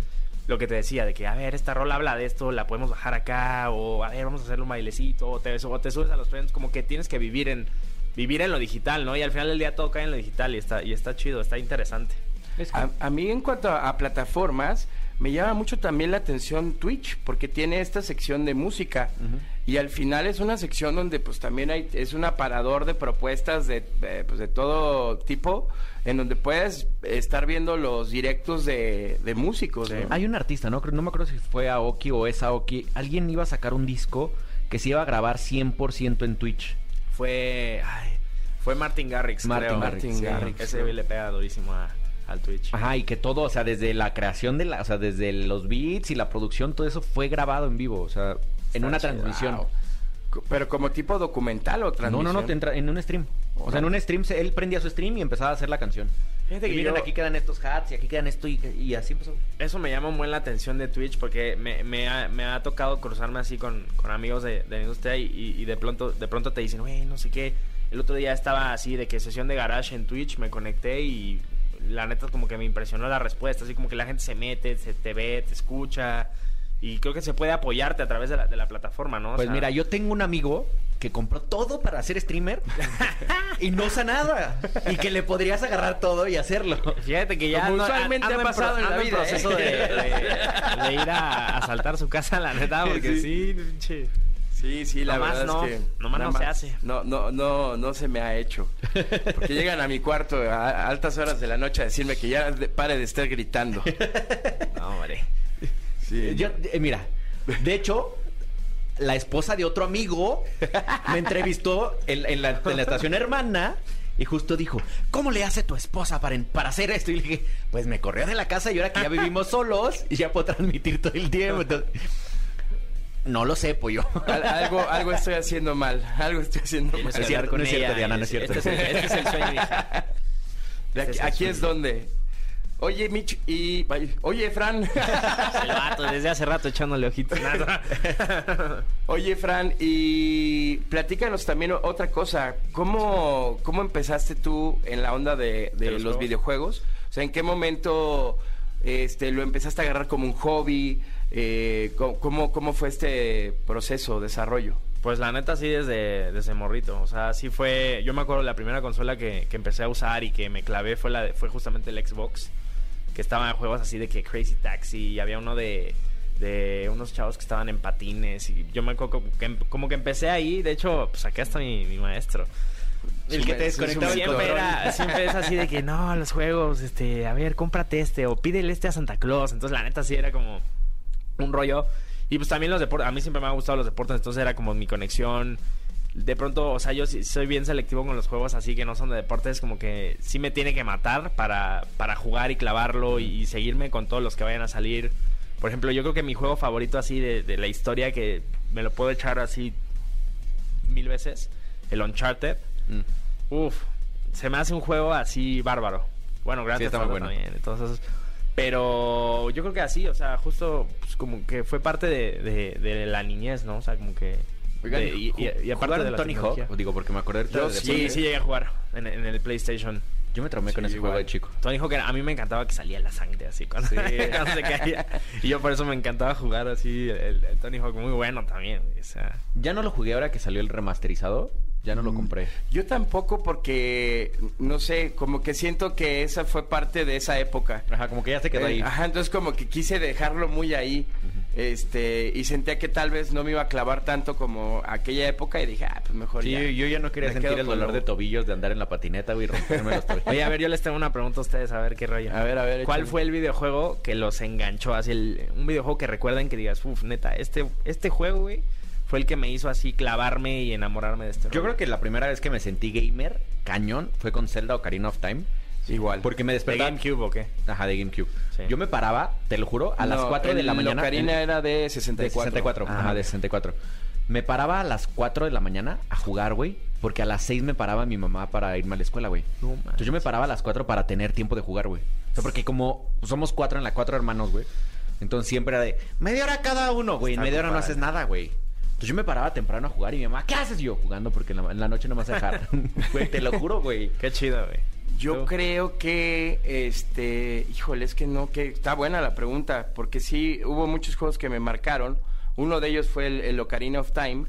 lo que te decía, de que, a ver, esta rola habla de esto, la podemos bajar acá, o a ver, vamos a hacerle un bailecito, o te, o te subes a los trends, como que tienes que vivir en vivir en lo digital, ¿no? Y al final del día todo cae en lo digital y está, y está chido, está interesante. A, a mí en cuanto a, a plataformas, me llama mucho también la atención Twitch, porque tiene esta sección de música. Y al final es una sección donde pues también hay, es un aparador de propuestas de, de, pues, de todo tipo, en donde puedes estar viendo los directos de, de músicos. ¿no? Hay un artista, ¿no? Creo- No me acuerdo si fue Aoki o es Aoki. Alguien iba a sacar un disco que se iba a grabar 100% en Twitch. Fue, ay, fue Martin Garrix, Martin creo. Garrix, Sí, sí. Garrix, Ese le pega durísimo a- al Twitch. Ajá, y que todo, o sea, desde la creación de la, o sea, desde los beats y la producción, todo eso fue grabado en vivo, o sea, en una transmisión. Pero como tipo documental o No, transmisión. no, no, te entra en un stream. O sea, en un stream él prendía su stream y empezaba a hacer la canción. Fíjate Y que miren, yo- aquí quedan estos hats y aquí quedan esto y, y así empezó. Eso me llama muy la atención de Twitch porque me, me ha, me ha tocado cruzarme así con, con amigos de, de la industria y de pronto de pronto te dicen, güey, no sé qué. El otro día estaba así de que sesión de garage en Twitch, me conecté y la neta como que me impresionó la respuesta, así como que la gente se mete, se te ve, te escucha y creo que se puede apoyarte a través de la, de la plataforma, ¿no? O Pues sea, mira, yo tengo un amigo que compró todo para ser streamer y no usa nada. Y que le podrías agarrar todo y hacerlo. Fíjate que ya Como usualmente ando ha en pasado pro- en la vida, ¿eh? proceso de, de- de ir a asaltar su casa, la neta, porque sí, pinche. Sí, sí, la Nomás verdad no, es que nomás no se hace. No, no, no, no se me ha hecho. Porque llegan a mi cuarto a, altas horas de la noche a decirme que ya de- pare de estar gritando. No, hombre. Sí. Yo, eh, mira, de hecho, la esposa de otro amigo me entrevistó en, en la, en la estación hermana y justo dijo, ¿cómo le hace tu esposa para, en- para hacer esto? Y le dije, pues me corrió de la casa y ahora que ya vivimos solos y ya puedo transmitir todo el tiempo. Entonces, no lo sé, pollo. Al- algo, algo estoy haciendo mal. Algo estoy haciendo mal. Que es cierto, no es cierto, Diana, no es cierto. Este es el, este es el sueño. De aquí, es aquí donde. Oye, Mitch, y. Oye, Fran. El vato, desde hace rato echándole ojitos. Nada. Oye, Fran, y platícanos también otra cosa. ¿Cómo, cómo empezaste tú en la onda de, de ¿De los, los juegos? videojuegos? O sea, ¿en qué momento este, lo empezaste a agarrar como un hobby? Eh, ¿cómo- ¿cómo, ¿Cómo fue este proceso, desarrollo? Pues la neta sí desde, desde morrito, o sea, sí fue, yo me acuerdo la primera consola que, que empecé a usar y que me clavé fue la de- fue justamente el Xbox, que estaban juegos así de que Crazy Taxi y había uno de, de unos chavos que estaban en patines y yo me acuerdo como que, como que empecé ahí, de hecho, pues acá está mi, mi maestro. El que te desconectaba. Siempre era, siempre es así de que no, los juegos, este, a ver, cómprate este o pídele este a Santa Claus. Entonces, la neta sí era como un rollo. Y pues también los deportes, a mí siempre me han gustado los deportes, entonces era como mi conexión. De pronto, o sea, yo sí soy bien selectivo con los juegos así que no son de deportes, como que sí me tiene que matar para, para jugar y clavarlo y, y seguirme con todos los que vayan a salir. Por ejemplo, yo creo que mi juego favorito así de, de la historia que me lo puedo echar así mil veces, el Uncharted. Mm. Uf, se me hace un juego así bárbaro. Bueno, Sí, gracias está muy bueno. también. Entonces, pero yo creo que así, o sea, justo pues, como que fue parte de, de- de la niñez, ¿no? O sea, como que... Oigan, de- y, y- y aparte ¿jugaron de la Tony tecnología. Hawk? Digo, porque me acordé Yo de sí, Sí, sí llegué a jugar en, en el PlayStation. Yo me traumé con ese juego de chico. Tony Hawk, a mí me encantaba que salía la sangre así cuando, cuando se caía. Y yo por eso me encantaba jugar así el, el Tony Hawk, muy bueno también. O sea, Ya no lo jugué ahora que salió el remasterizado. Ya no lo compré. Yo tampoco porque, no sé, como que siento que esa fue parte de esa época. Ajá, como que ya se quedó Eh, ahí. Ajá, entonces como que quise dejarlo muy ahí. Este, y sentía que tal vez no me iba a clavar tanto como aquella época y dije, ah, pues mejor Sí, ya. yo ya no quería Me sentir el dolor lo- de tobillos de andar en la patineta, güey, y romperme los tobillos. Oye, a ver, yo les tengo una pregunta a ustedes, a ver qué rollo. A ver, a ver, ¿Cuál échale. fue el videojuego que los enganchó? Así, el, un videojuego que recuerden que digas, uff, neta, este, este juego, güey, fue el que me hizo así clavarme y enamorarme de este Yo creo que la primera vez que me sentí gamer, cañón, fue con Zelda Ocarina of Time. Igual. Porque me ¿De despertaba... GameCube o qué? Ajá, de GameCube. Sí. Yo me paraba, te lo juro, a las No, 4 de la mañana. Ocarina en- era de de 64. 64. Ah, Ajá, de 64. Me paraba a las 4 de la mañana a jugar, güey. Porque a las 6 me paraba mi mamá para irme a la escuela, güey. No Entonces yo me paraba a las 4 para tener tiempo de jugar, güey. O sea, porque como somos cuatro en la cuatro hermanos, güey. Entonces siempre era de media hora cada uno, güey. En media hora no haces nada, güey. Entonces yo me paraba temprano a jugar y mi mamá, ¿qué haces? Yo jugando porque en la, en la noche no me vas a dejar. Güey, te lo juro, güey. Qué chido, güey. Yo Tú. creo que, este, híjole, es que no, que está buena la pregunta, porque sí hubo muchos juegos que me marcaron. Uno de ellos fue el, el Ocarina of Time,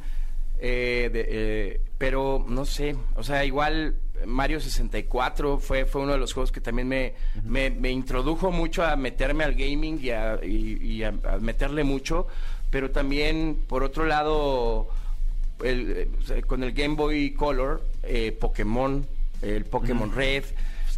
eh, de- eh, pero no sé, o sea, igual Mario 64 fue, fue uno de los juegos que también me, me, me introdujo mucho a meterme al gaming y a, y- y a- a meterle mucho, pero también, por otro lado, el, eh, con el Game Boy Color, eh, Pokémon, el Pokémon Red,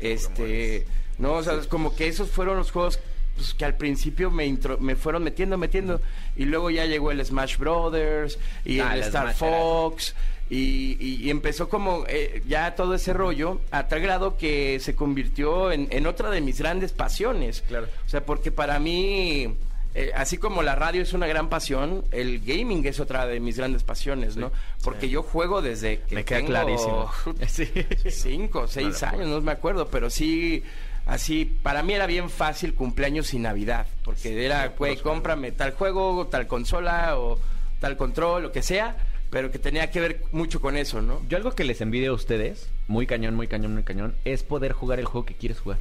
este, no, o sea, es como que esos fueron los juegos pues, que al principio me, intro- me fueron metiendo, metiendo, y luego ya llegó el Smash Brothers y Ah, el Star Smash Fox. Y, y- y empezó como eh, ya todo ese rollo a tal grado que se convirtió en, en otra de mis grandes pasiones. Claro. O sea, porque para mí, eh, así como la radio es una gran pasión, el gaming es otra de mis grandes pasiones, ¿no? Porque yo juego desde que Me queda tengo clarísimo. Cinco, seis años, no me acuerdo, pero sí, así, para mí era bien fácil cumpleaños y Navidad, porque era, güey, cómprame tal juego, tal consola o tal control, lo que sea, pero que tenía que ver mucho con eso, ¿no? Yo algo que les envidio a ustedes, muy cañón, muy cañón, muy cañón, es poder jugar el juego que quieres jugar.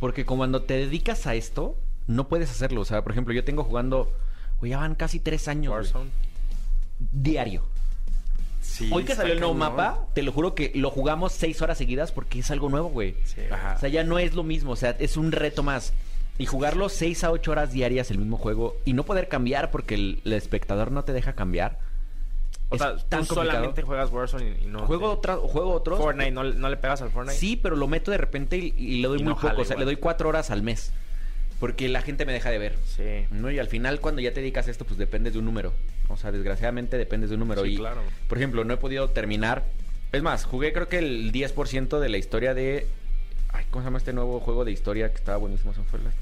Porque cuando te dedicas a esto, no puedes hacerlo. O sea, por ejemplo, yo tengo jugando, güey, ya van casi tres años. güey, Warzone. diario. Sí, Hoy que salió el nuevo mapa, te lo juro que lo jugamos seis horas seguidas porque es algo nuevo, güey. Sí. Ajá. O sea, ya no es lo mismo, o sea, es un reto más. Y jugarlo seis a ocho horas diarias el mismo juego y no poder cambiar porque el, el espectador no te deja cambiar. O es sea, tan tú complicado. solamente juegas Warzone y, y no. Juego, te- otra, juego otros. Fortnite, ¿no, no le pegas al Fortnite? Sí, pero lo meto de repente y, y le doy Y muy no poco. O sea, igual. le doy cuatro horas al mes. Porque la gente me deja de ver. Sí. ¿no? Y al final, cuando ya te dedicas a esto, pues dependes de un número. O sea, desgraciadamente dependes de un número. Sí, y, claro. por ejemplo, no he podido terminar. Es más, jugué creo que el 10% de la historia de. Ay, ¿cómo se llama este nuevo juego de historia que estaba buenísimo?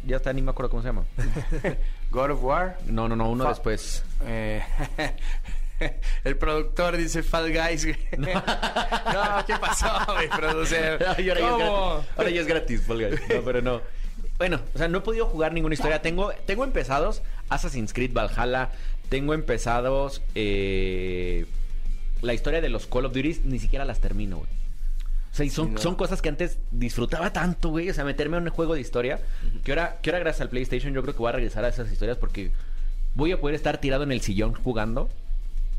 Ya está, ni me acuerdo cómo se llama. God of War. No, no, no, uno Fa- después. Eh, el productor dice Fall Guys. No, ¿qué pasó, mi producer? Ay, ahora, ya es gratis. Ahora ya es gratis, Fall Guys. No, pero no. Bueno, o sea, no he podido jugar ninguna historia. Tengo, tengo empezados Assassin's Creed Valhalla. Tengo empezados eh, la historia de los Call of Duty. Ni siquiera las termino, güey. O sea, y son, Sí, no. son cosas que antes disfrutaba tanto, güey. O sea, meterme en un juego de historia. Que ahora, que ahora gracias al PlayStation, yo creo que voy a regresar a esas historias porque voy a poder estar tirado en el sillón jugando.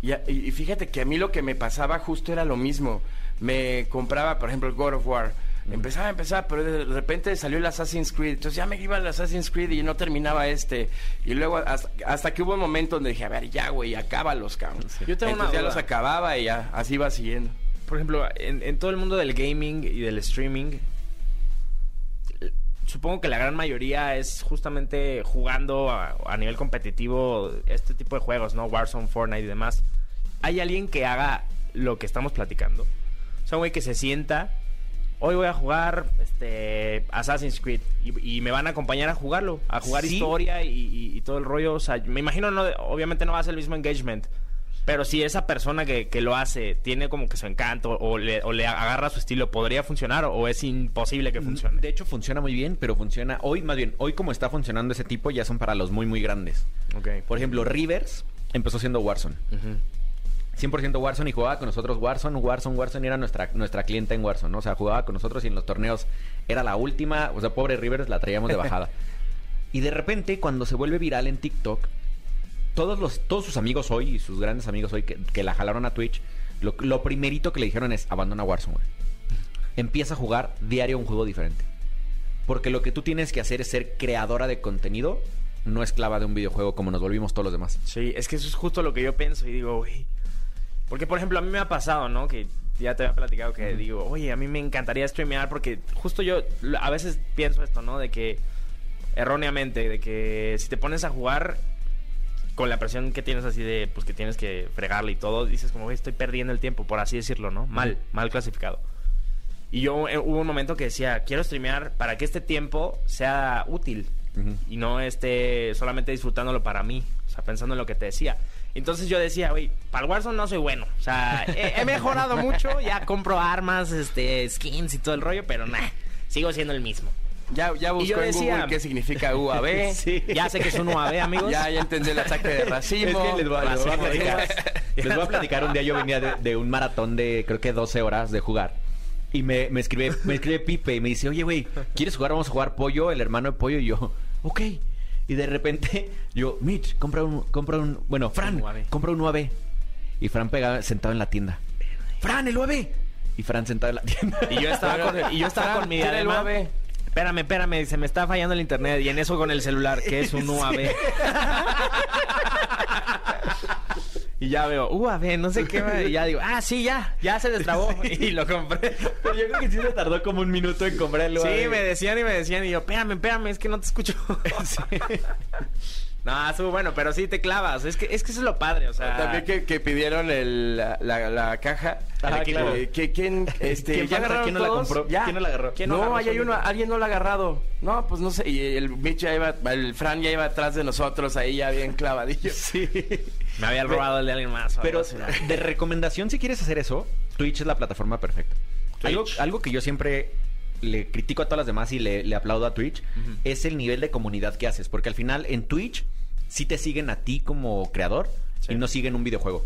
Y- y fíjate que a mí lo que me pasaba justo era lo mismo. Me compraba, por ejemplo, el God of War. Empezaba, empezaba, pero de repente salió el Assassin's Creed. Entonces ya me iba al Assassin's Creed y no terminaba este. Y luego hasta, hasta que hubo un momento donde dije, a ver, ya, güey, acábalos, cabrón. Yo tengo una ya los acababa y ya, así iba siguiendo. Por ejemplo, en, en todo el mundo del gaming y del streaming, supongo que la gran mayoría es justamente jugando a, a nivel competitivo este tipo de juegos, ¿no? Warzone, Fortnite y demás. ¿Hay alguien que haga lo que estamos platicando? O sea, un güey que se sienta, hoy voy a jugar este Assassin's Creed y, y me van a acompañar a jugarlo, a jugar Sí. historia y, y- y todo el rollo. O sea, me imagino, no, obviamente no va a ser el mismo engagement. Pero si esa persona que, que lo hace tiene como que su encanto o le, o le agarra su estilo, ¿podría funcionar o es imposible que funcione? De hecho, funciona muy bien, pero funciona. Hoy, más bien, hoy como está funcionando ese tipo, ya son para los muy, muy grandes. Ok. Por ejemplo, Rivers empezó siendo Warzone. 100% Warzone y jugaba con nosotros Warzone. Warzone, Warzone era nuestra, nuestra clienta en Warzone, ¿no? O sea, jugaba con nosotros y en los torneos era la última. O sea, pobre Rivers la traíamos de bajada. y de repente, cuando se vuelve viral en TikTok, todos, los, todos sus amigos hoy y sus grandes amigos hoy que, que la jalaron a Twitch, lo, lo primerito que le dijeron es abandona Warzone, güey. Empieza a jugar diario un juego diferente. Porque lo que tú tienes que hacer es ser creadora de contenido, no esclava de un videojuego como nos volvimos todos los demás. Sí, es que eso es justo lo que yo pienso y digo, güey. Porque, por ejemplo, a mí me ha pasado, ¿no? Que ya te había platicado que digo, oye, a mí me encantaría streamear porque justo yo a veces pienso esto, ¿no? De que, erróneamente, de que si te pones a jugar con la presión que tienes así de, pues que tienes que fregarle y todo, dices como, estoy perdiendo el tiempo, por así decirlo, ¿no? Mal, mal clasificado. Y yo eh, hubo un momento que decía, quiero streamear para que este tiempo sea útil Ujú. y no esté solamente disfrutándolo para mí, o sea, pensando en lo que te decía. Entonces yo decía, güey, para el Warzone no soy bueno, o sea, he, he mejorado mucho, ya compro armas, este, skins y todo el rollo, pero nah, sigo siendo el mismo. Ya, ya Y yo buscó en decía- Google qué significa UAB. Sí. Ya sé que es un UAV, amigos. Ya, ya entendí el ataque de racismo. Es que les voy, a- les voy a platicar. Les voy a platicar. Un día yo venía de, de un maratón de creo que 12 horas de jugar. Y me, me escribe, me escribe Pipe y me dice, oye, güey, ¿quieres jugar? Vamos a jugar pollo, el hermano de pollo y yo, ok. Y de repente, yo, Mitch, compra un, compra un, bueno, Fran, Un compra un UAV. Y Fran pegado, sentado en la tienda. Fran, el UAV. Y Fran sentado en la tienda. Y yo estaba con, y yo estaba con mi Tira el diadema. UAV. Espérame, espérame, se me está fallando el internet. Y en eso con el celular, que es un UAV. Y ya veo, UAV, no sé qué. Y ya digo, ah, sí, ya, ya se destrabó. Y lo compré. Pero yo creo que sí se tardó como un minuto en comprar el Sí, UAV. me decían y me decían. Y yo, espérame, espérame, es que no te escucho. No, estuvo bueno, pero sí te clavas. Es que, es que eso es lo padre, o sea. También que, que pidieron el, la, la- la caja. Claro. Eh, que- ¿Quién, este, ¿Quién ya agarraron ¿Quién no la todos? compró? Ya. ¿Quién no la agarró? ¿Quién no ahí hay uno, alguien no la ha agarrado. No, pues no sé. Y el Mitch ya iba, el Fran ya iba atrás de nosotros, ahí ya bien clavadillo. Sí. Me había robado el de alguien más. Pero de recomendación, si quieres hacer eso, Twitch es la plataforma perfecta. Algo, que yo siempre le critico a todas las demás y le, le aplaudo a Twitch es el nivel de comunidad que haces. Porque al final en Twitch sí te siguen a ti como creador Sí. y no siguen un videojuego.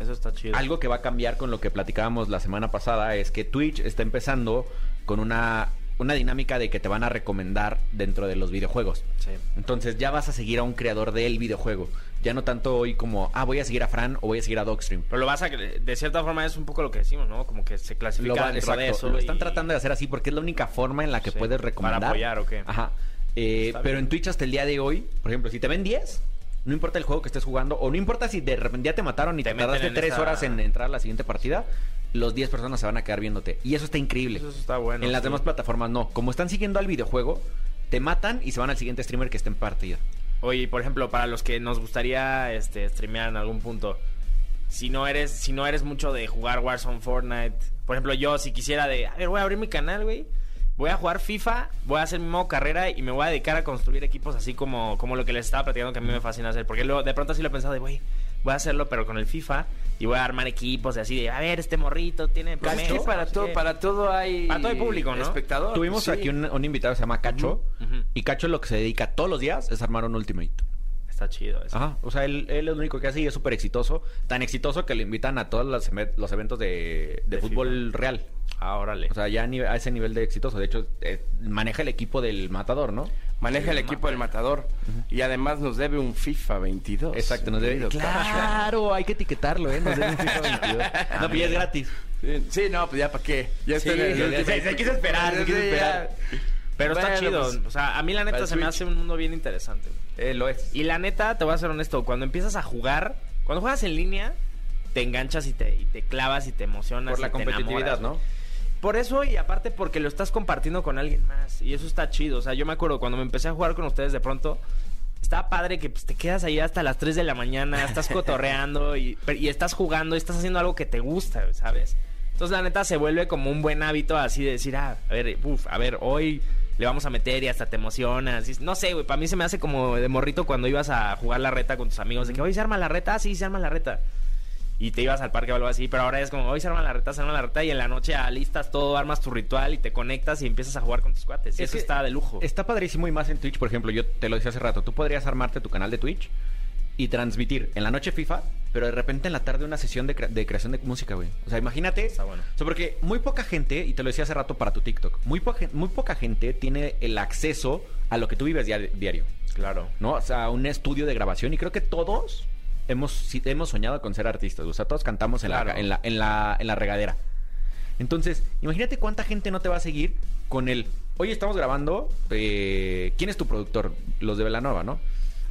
Eso está chido. Algo que va a cambiar con lo que platicábamos la semana pasada es que Twitch está empezando con una, una dinámica de que te van a recomendar dentro de los videojuegos. Sí. Entonces ya vas a seguir a un creador del videojuego. Ya no tanto hoy como, ah, voy a seguir a Fran o voy a seguir a Dogstream. Pero lo vas a... De cierta forma es un poco lo que decimos, ¿no? Como que se clasifica Lo, va- dentro de exacto, eso. lo están tratando de hacer así porque es la única forma en la que Sí, puedes para recomendar. apoyar, ¿o qué? Ajá. Eh, pero bien. en Twitch hasta el día de hoy, por ejemplo, si te ven 10, no importa el juego que estés jugando, o no importa si de repente ya te mataron y Te te, tardaste en 3 esa- horas en entrar a la siguiente partida, los 10 personas se van a quedar viéndote. Y eso está increíble. Eso está bueno. en las sí. demás plataformas no. Como están siguiendo al videojuego, te matan y se van al siguiente streamer que esté en partida. Oye, por ejemplo, para los que nos gustaría este streamear en algún punto, si no eres si no eres mucho de jugar Warzone, Fortnite, por ejemplo, yo si quisiera de, a ver, voy a abrir mi canal, güey. Voy a jugar FIFA, voy a hacer mi modo carrera y me voy a dedicar a construir equipos así como, como lo que les estaba platicando que a mí me fascina hacer. Porque luego, de pronto sí lo he pensado de, güey, voy a hacerlo pero con el FIFA y voy a armar equipos y así de, a ver, este morrito tiene... Pues que para todo, qué". para todo hay Para todo hay público, ¿no? espectador. Tuvimos Sí. aquí un, un invitado que se llama Cacho. Y Cacho lo que se dedica todos los días es armar un Ultimate. Está chido eso. Ajá, o sea, él, él es lo único que hace y es súper exitoso. Tan exitoso que le invitan a todos los, eventos de, de De fútbol real. Ah, órale. O sea, ya a, a ese nivel de exitoso. De hecho, eh, maneja el equipo del matador, ¿no? Maneja el equipo del matador. Y además nos debe un FIFA 22. Exacto, nos debe. Claro, hay que etiquetarlo, ¿eh? Nos debe un FIFA 22. No, pero ya es gratis. Sí, no, pues ya para qué. Ya Sí, está en el ya- se- se quiso esperar, se quiso esperar. Pero está Bueno, chido. pues, o sea, a mí la neta se me Switch. hace un mundo bien interesante. güey. Eh, lo es. Y la neta, te voy a ser honesto, cuando empiezas a jugar, cuando juegas en línea, te enganchas y te, y te clavas y te emocionas. Por la y te competitividad, enamoras, ¿no? güey. Por eso y aparte porque lo estás compartiendo con alguien más. Y eso está chido. O sea, yo me acuerdo cuando me empecé a jugar con ustedes de pronto, estaba padre que pues, te quedas ahí hasta las 3 de la mañana, estás cotorreando y, y estás jugando y estás haciendo algo que te gusta, ¿sabes? Entonces la neta se vuelve como un buen hábito así de decir, ah, a ver, uf, a ver, hoy le vamos a meter y hasta te emocionas. Y no sé, güey, para mí se me hace como de morrito cuando ibas a jugar la reta con tus amigos, de que hoy se arma la reta, ah, sí, se arma la reta. Y te ibas al parque o algo así, pero ahora es como, hoy se arma la reta, se arma la reta y en la noche alistas todo, armas tu ritual y te conectas y empiezas a jugar con tus cuates. Y Es eso está de lujo. Está padrísimo y más en Twitch, por ejemplo, yo te lo decía hace rato, tú podrías armarte tu canal de Twitch y transmitir en la noche FIFA, pero de repente en la tarde una sesión de, cre- de creación de música, güey. O sea, imagínate. Está bueno. O sea, porque muy poca gente, y te lo decía hace rato para tu TikTok, muy, poca- muy poca gente tiene el acceso a lo que tú vives dia- diario, Claro. ¿no? O sea, un estudio de grabación y creo que todos hemos, sí, hemos soñado con ser artistas, o sea, todos cantamos en, Claro. la, en, la, en, la, en la regadera. Entonces, imagínate cuánta gente no te va a seguir con el, oye, estamos grabando, eh, ¿quién es tu productor? Los de Velanova, ¿no?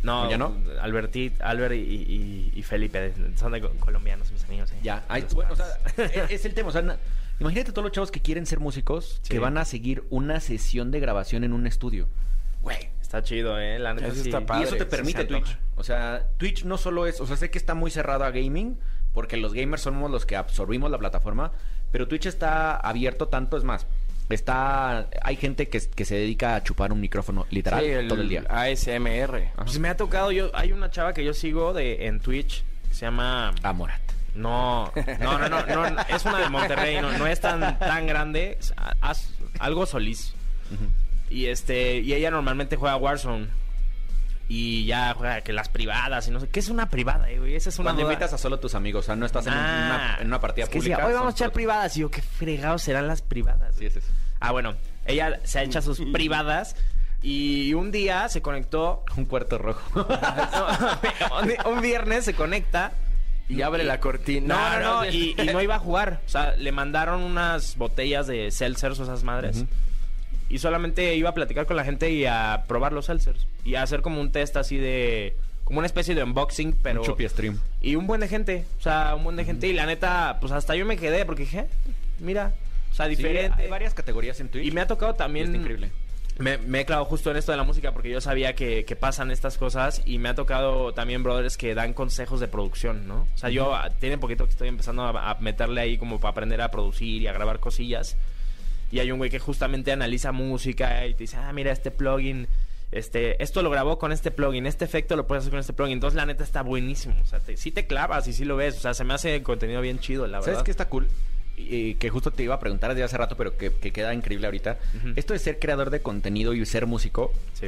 No, ¿Ya no? Albertit, Albert y, y- y Felipe, son de co- colombianos mis amigos. ¿eh? Ya, ay, Los bueno, o sea, padres. e- es el tema. O sea, na- imagínate todos los chavos que quieren ser músicos Sí. que van a seguir una sesión de grabación en un estudio. Güey. Está chido, ¿eh? La neta Eso sí. está Y padre, eso te permite. Twitch. O sea, Twitch no solo es, o sea, sé que está muy cerrado a gaming, porque los gamers somos los que absorbimos la plataforma, pero Twitch está abierto tanto, es más, está, hay gente que, que se dedica a chupar un micrófono, literal, Sí, todo el día. ASMR. Pues me ha tocado, yo hay una chava que yo sigo de en Twitch que se llama A Morat. No, no, no, no, no, no, es una de Monterrey, no, no es tan tan grande, haz algo Solís. Y este y ella normalmente juega Warzone. Y ya juega que las privadas y no sé. ¿Qué es una privada, eh, güey? Esa es una Cuando duda. invitas a solo tus amigos, o sea, no estás en, Ah, una, en una partida es que pública. Hoy vamos a echar privadas. Y yo, qué fregados serán las privadas. Sí, es eso. Ah, bueno, ella se ha hecho sus privadas y un día se conectó. Un puerto rojo. un, un viernes se conecta. Y abre la cortina. No, no, no, y, y no iba a jugar. O sea, le mandaron unas botellas de seltzers o esas madres. Y solamente iba a platicar con la gente y a probar los seltzers. Y a hacer como un test así de. Como una especie de unboxing, pero. Un stream. Y un buen de gente. O sea, un buen de gente. Y la neta, pues hasta yo me quedé porque dije, "Eh, mira. O sea, diferente. Sí, hay varias categorías en Twitch. Y me ha tocado también. está increíble. Me, me he clavado justo en esto de la música porque yo sabía que, que pasan estas cosas y me ha tocado también brothers que dan consejos de producción, ¿no? O sea, yo tiene poquito que estoy empezando a, a meterle ahí como para aprender a producir y a grabar cosillas. Y hay un güey que justamente analiza música y te dice, ah, mira, este plugin, este, esto lo grabó con este plugin, este efecto lo puedes hacer con este plugin. Entonces, la neta está buenísimo. O sea, te, sí te clavas y sí lo ves. O sea, se me hace contenido bien chido, la verdad. ¿Sabes qué está cool? Y que justo te iba a preguntar desde hace rato, pero que, que queda increíble ahorita. Esto de ser creador de contenido y ser músico Sí.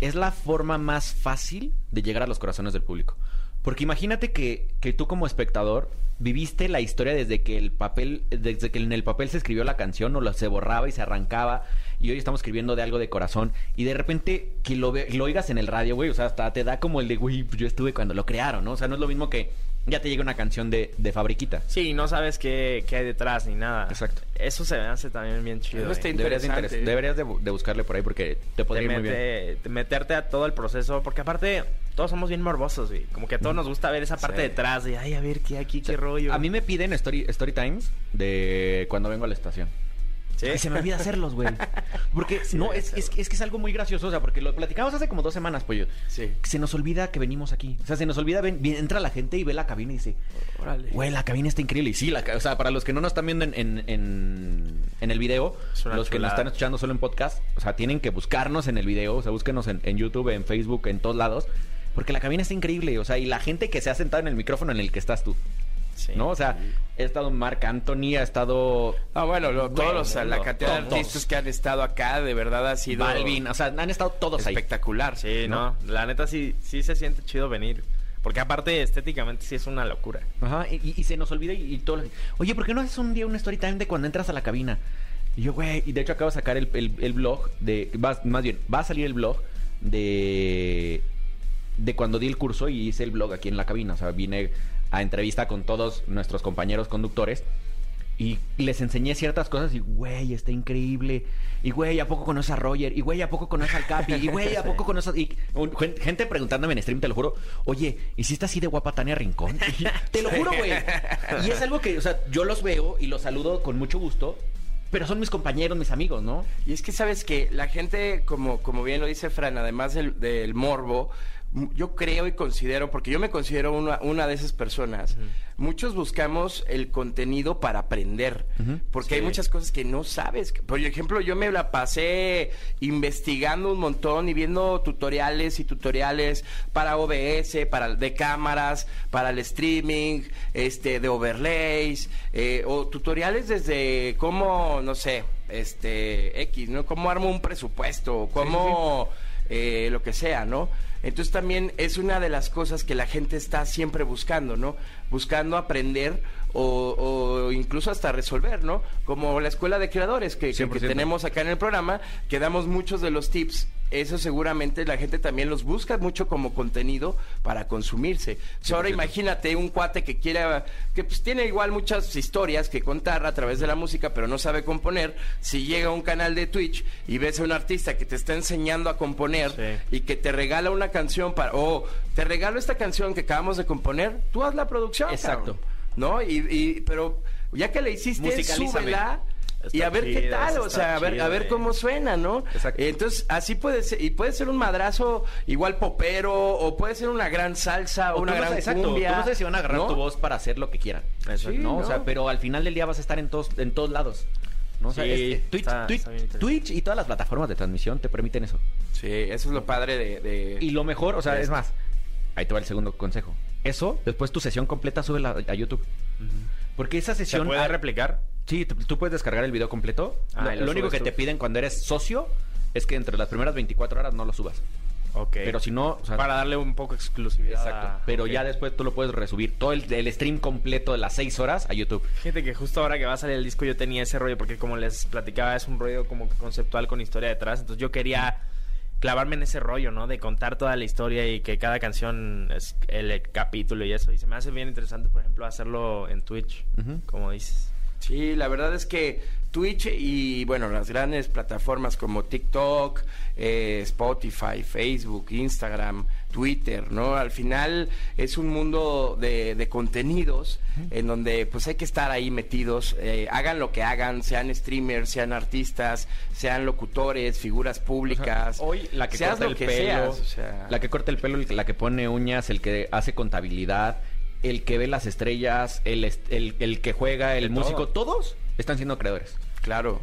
es la forma más fácil de llegar a los corazones del público. Porque imagínate que, que tú como espectador viviste la historia desde que el papel, desde que en el papel se escribió la canción o lo, se borraba y se arrancaba y hoy estamos escribiendo de algo de corazón y de repente que lo, ve- lo oigas en el radio, güey, o sea, hasta te da como el de, güey, yo estuve cuando lo crearon, ¿no? O sea, no es lo mismo que ya te llega una canción de, de fabriquita. Sí, no sabes qué, qué hay detrás ni nada. Exacto. Eso se me hace también bien chido. Eso está eh. Deberías, de, interes- deberías de, bu- de buscarle por ahí porque te podría ir muy bien. meterte a todo el proceso, porque aparte todos somos bien morbosos, güey. Como que a todos nos gusta ver esa parte Sí. detrás de, ay, a ver qué aquí, qué rollo. A mí me piden story, story times de cuando vengo a la estación. ¿Sí? Y se me olvida hacerlos, güey. Porque no, es, es, es que es algo muy gracioso, o sea, porque lo platicamos hace como dos semanas, pollo. Sí. Se nos olvida que venimos aquí. O sea, se nos olvida, ven, entra la gente y ve la cabina y dice, Órale. güey, la cabina está increíble. Y sí, la, o sea, para los que no nos están viendo en, en, en- en el video, los que nos están escuchando solo en podcast, o sea, tienen que buscarnos en el video, o sea, búsquenos en, en YouTube, en Facebook, en todos lados. Porque la cabina está increíble, o sea, y la gente que se ha sentado en el micrófono en el que estás tú, Sí. ¿no? O sea, ha estado Marc Anthony, ha estado Ah, bueno, lo- todos los, Bueno, la cantidad de artistas que han estado acá, de verdad ha sido Balvin, o sea, han estado todos ahí. espectacular. Sí, no. La neta sí, sí se siente chido venir. Porque aparte estéticamente sí es una locura. Ajá, y, y se nos olvida y, y todo. lo- Oye, ¿por qué no haces un día un story time de cuando entras a la cabina? Y yo, güey, y de hecho acabo de sacar el, el- el blog de. Va, más bien, va a salir el blog de. De cuando di el curso y hice el blog aquí en la cabina. O sea, vine a entrevista con todos nuestros compañeros conductores. Y les enseñé ciertas cosas y, güey, está increíble. Y, güey, ¿a poco conoces a Roger? Y, güey, ¿a poco conoces al Capi? Y, güey, ¿a poco conoces a... Gente preguntándome en stream, te lo juro. Oye, ¿y si está así de guapa Tania Rincón? Te lo juro, güey. Y es algo que, o sea, yo los veo y los saludo con mucho gusto. Pero son mis compañeros, mis amigos, ¿no? Y es que sabes que la gente, como, como bien lo dice Fran, además del, morbo, yo creo y considero, porque yo me considero una, una de esas personas, muchos buscamos el contenido para aprender, porque hay muchas cosas que no sabes. Por ejemplo, yo me la pasé investigando un montón y viendo tutoriales y tutoriales para OBS, para de cámaras, para el streaming, este, de overlays, eh, o tutoriales desde cómo, no sé, este, X, ¿no? Cómo armo un presupuesto, cómo eh, lo que sea, ¿no? Entonces también es una de las cosas que la gente está siempre buscando, ¿no? Buscando aprender o, o incluso hasta resolver, ¿no? Como la escuela de creadores que, que- que 100%. tenemos acá en el programa, que damos muchos de los tips. Eso seguramente la gente también los busca mucho como contenido para consumirse. Ahora imagínate un cuate que quiera, que pues tiene igual muchas historias que contar a través de la música, pero no sabe componer. Si llega a un canal de Twitch y ves a un artista que te está enseñando a componer Sí. y que te regala una canción para, o te regalo esta canción que acabamos de componer, tú haz la producción. Exacto. cabrón. ¿No? Y, y- pero ya que le hiciste, súbela y a ver qué tal, o sea, a ver, a ver eh. cómo suena, ¿no? Exacto. Entonces, así puede ser, y puede ser un madrazo igual popero, o puede ser una gran salsa, o O una gran sabes- exacto, cumbia. tú no sabes si van a agarrar ¿no? tu voz para hacer lo que quieran. Eso, Sí, ¿no? O sea, pero al final del día vas a estar en todos, en todos lados. ¿no? O sea, Sí, es- Twitch, está- Twitch- está. Twitch y todas las plataformas de transmisión te permiten eso. Sí, eso es lo padre de... de- Y lo mejor, o sea, es más, ahí te va el segundo consejo. Eso, después tu sesión completa súbela a YouTube. Porque esa ¿Se sesión... puede ah, replicar? Sí, tú, puedes descargar el video completo. Ah, lo y lo lo único que tú. te piden cuando eres socio es que entre las primeras 24 horas no lo subas. Ok. Pero si no, o sea, Para darle un poco de exclusividad. exacto. Pero ya después tú lo puedes resubir todo el, el stream completo de las seis horas a YouTube. Fíjate que justo ahora que va a salir el disco yo tenía ese rollo porque como les platicaba es un rollo como conceptual con historia detrás. Entonces yo quería clavarme en ese rollo, ¿no? De contar toda la historia y que cada canción es el capítulo y eso. Y se me hace bien interesante, por ejemplo, hacerlo en Twitch, como dices. Sí, la verdad es que Twitch y bueno, las grandes plataformas como TikTok, eh, Spotify, Facebook, Instagram, Twitter, ¿no? Al final es un mundo de, de contenidos en donde pues hay que estar ahí metidos, eh, hagan lo que hagan, sean streamers, sean artistas, sean locutores, figuras públicas. Hoy la que corta el pelo, seas, o sea. la que corta el pelo, el- la que pone uñas, el que hace contabilidad, el que ve las estrellas, el, est- el, el que juega, el De músico, todo. todos están siendo creadores. Claro.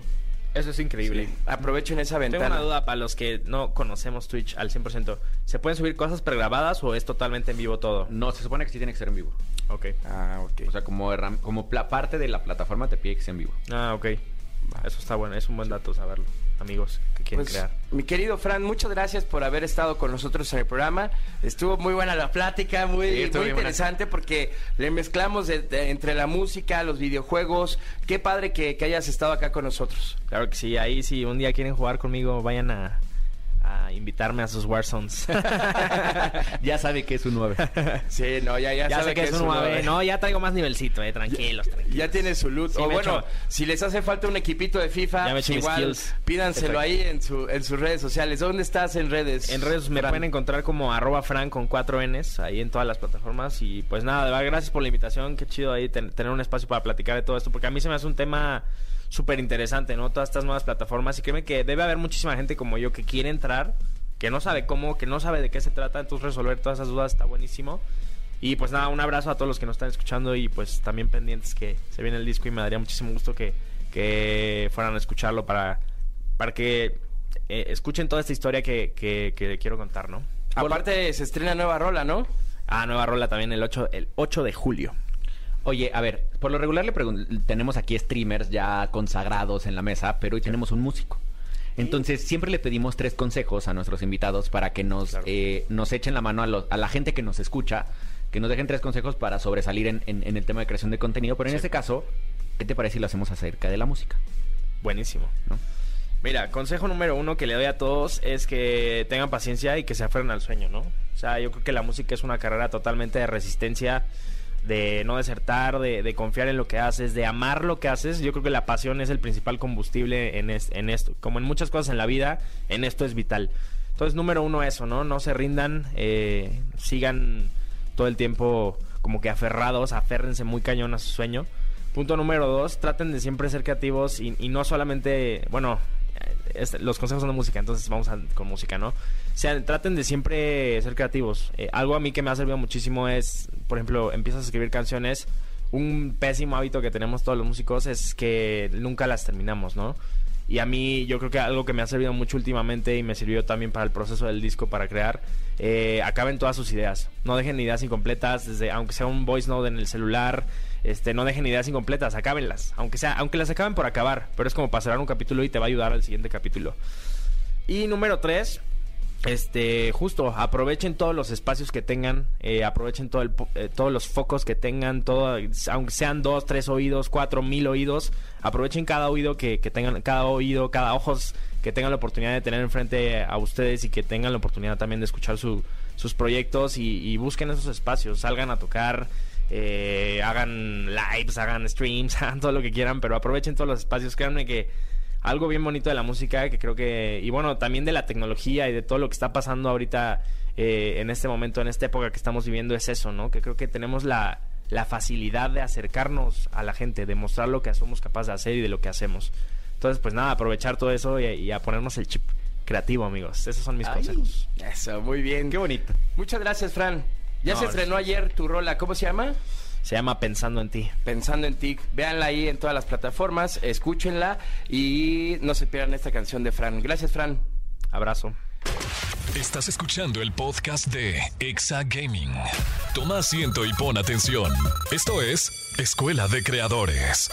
Eso es increíble. Sí. Aprovechen esa Tengo ventana. una duda para los que no conocemos Twitch al 100%. ¿Se pueden subir cosas pregrabadas o es totalmente en vivo todo? No, se supone que sí tiene que ser en vivo. Ok. Ah, ok. O sea, como, parte de la plataforma te pide que sea en vivo. Ah, ok. Eso está bueno, es un buen dato saberlo, amigos que quieren Pues, crear. Mi querido Fran, muchas gracias por haber estado con nosotros en el programa. Estuvo muy buena la plática, muy, Sí, estuvo muy bien buena. interesante porque le mezclamos de- de- entre la música, los videojuegos. Qué padre que, que hayas estado acá con nosotros. Claro que sí, ahí si un día quieren jugar conmigo, vayan a, a invitarme a sus Warzones. ya sabe que es un 9. Sí, no, ya, ya, ya sabe sé que es un uno, 9. ¿eh? No, ya traigo más nivelcito, eh, tranquilos, tranquilos. Ya tiene su loot. Sí, o me bueno, echo- si les hace falta un equipito de FIFA, igual pídanselo ahí en, su, en sus redes sociales. ¿Dónde estás en redes? En redes me Fran? pueden encontrar como arroba fran con cuatro Ns ahí en todas las plataformas. Y pues nada, de verdad, gracias por la invitación. Qué chido ahí ten- tener un espacio para platicar de todo esto. Porque a mí se me hace un tema súper interesante, ¿no? Todas estas nuevas plataformas. Y créeme que debe haber muchísima gente como yo que quiere entrar, que no sabe cómo, que no sabe de qué se trata. Entonces resolver todas esas dudas está buenísimo. Y pues nada, un abrazo a todos los que nos están escuchando y pues también pendientes que se viene el disco y me daría muchísimo gusto que, que fueran a escucharlo para, para que eh, escuchen toda esta historia que, que, que quiero contar, ¿no? Aparte, se estrena nueva rola, ¿no? Ah, nueva rola también el 8, el 8 de julio. Oye, a ver, por lo regular le tenemos aquí streamers ya consagrados en la mesa, pero hoy tenemos un músico. Entonces, siempre le pedimos tres consejos a nuestros invitados para que nos, Claro. eh, nos echen la mano a, los- a la gente que nos escucha, que nos dejen tres consejos para sobresalir en, en- en el tema de creación de contenido. Pero en Sí. este caso, ¿qué te parece si lo hacemos acerca de la música? Buenísimo. ¿no? Mira, consejo número uno que le doy a todos es que tengan paciencia y que se aferren al sueño, ¿no? O sea, yo creo que la música es una carrera totalmente de resistencia, de no desertar, de, de confiar en lo que haces, de amar lo que haces. Yo creo que la pasión es el principal combustible en, es- en esto. Como en muchas cosas en la vida, en esto es vital. Entonces, número uno, eso, ¿no? No se rindan, eh, sigan todo el tiempo como que aferrados, aférrense muy cañón a su sueño. Punto número dos, traten de siempre ser creativos y, y no solamente, bueno, los consejos son de música, entonces vamos a- con música, ¿no? O traten de siempre ser creativos. Eh, algo a mí que me ha servido muchísimo es, por ejemplo, empiezas a escribir canciones. Un pésimo hábito que tenemos todos los músicos es que nunca las terminamos, ¿no? Y a mí yo creo que algo que me ha servido mucho últimamente y me sirvió también para el proceso del disco para crear, eh, acaben todas sus ideas. No dejen ideas incompletas, desde aunque sea un voice note en el celular, este, no dejen ideas incompletas, acábenlas. Aunque sea, aunque las acaben por acabar, pero es como pasar un capítulo y te va a ayudar al siguiente capítulo. Y número tres, este, justo, aprovechen todos los espacios que tengan, eh, aprovechen todo el, eh, todos los focos que tengan, todo, aunque sean dos, tres oídos, cuatro, mil oídos, aprovechen cada oído que, que tengan, cada oído, cada ojos que tengan la oportunidad de tener enfrente a ustedes y que tengan la oportunidad también de escuchar su- sus proyectos y busquen esos espacios, salgan a tocar, eh, hagan lives, hagan streams, hagan todo lo que quieran, pero aprovechen todos los espacios, créanme que algo bien bonito de la música que creo que y bueno también de la tecnología y de todo lo que está pasando ahorita eh, en este momento en esta época que estamos viviendo es eso no que creo que tenemos la la facilidad de acercarnos a la gente de mostrar lo que somos capaces de hacer y de lo que hacemos entonces pues nada aprovechar todo eso y, y a ponernos el chip creativo amigos esos son mis Ay, consejos Eso, muy bien. Qué bonito. Muchas gracias, Fran. Ya No, se estrenó ayer tu rola, ¿cómo se llama? se llama pensando en ti Pensando en ti. Véanla ahí en todas las plataformas, escúchenla y no se pierdan esta canción de Fran. Gracias, Fran. abrazo Estás escuchando el podcast de Exa Gaming. Toma asiento y pon atención. Esto es Escuela de Creadores.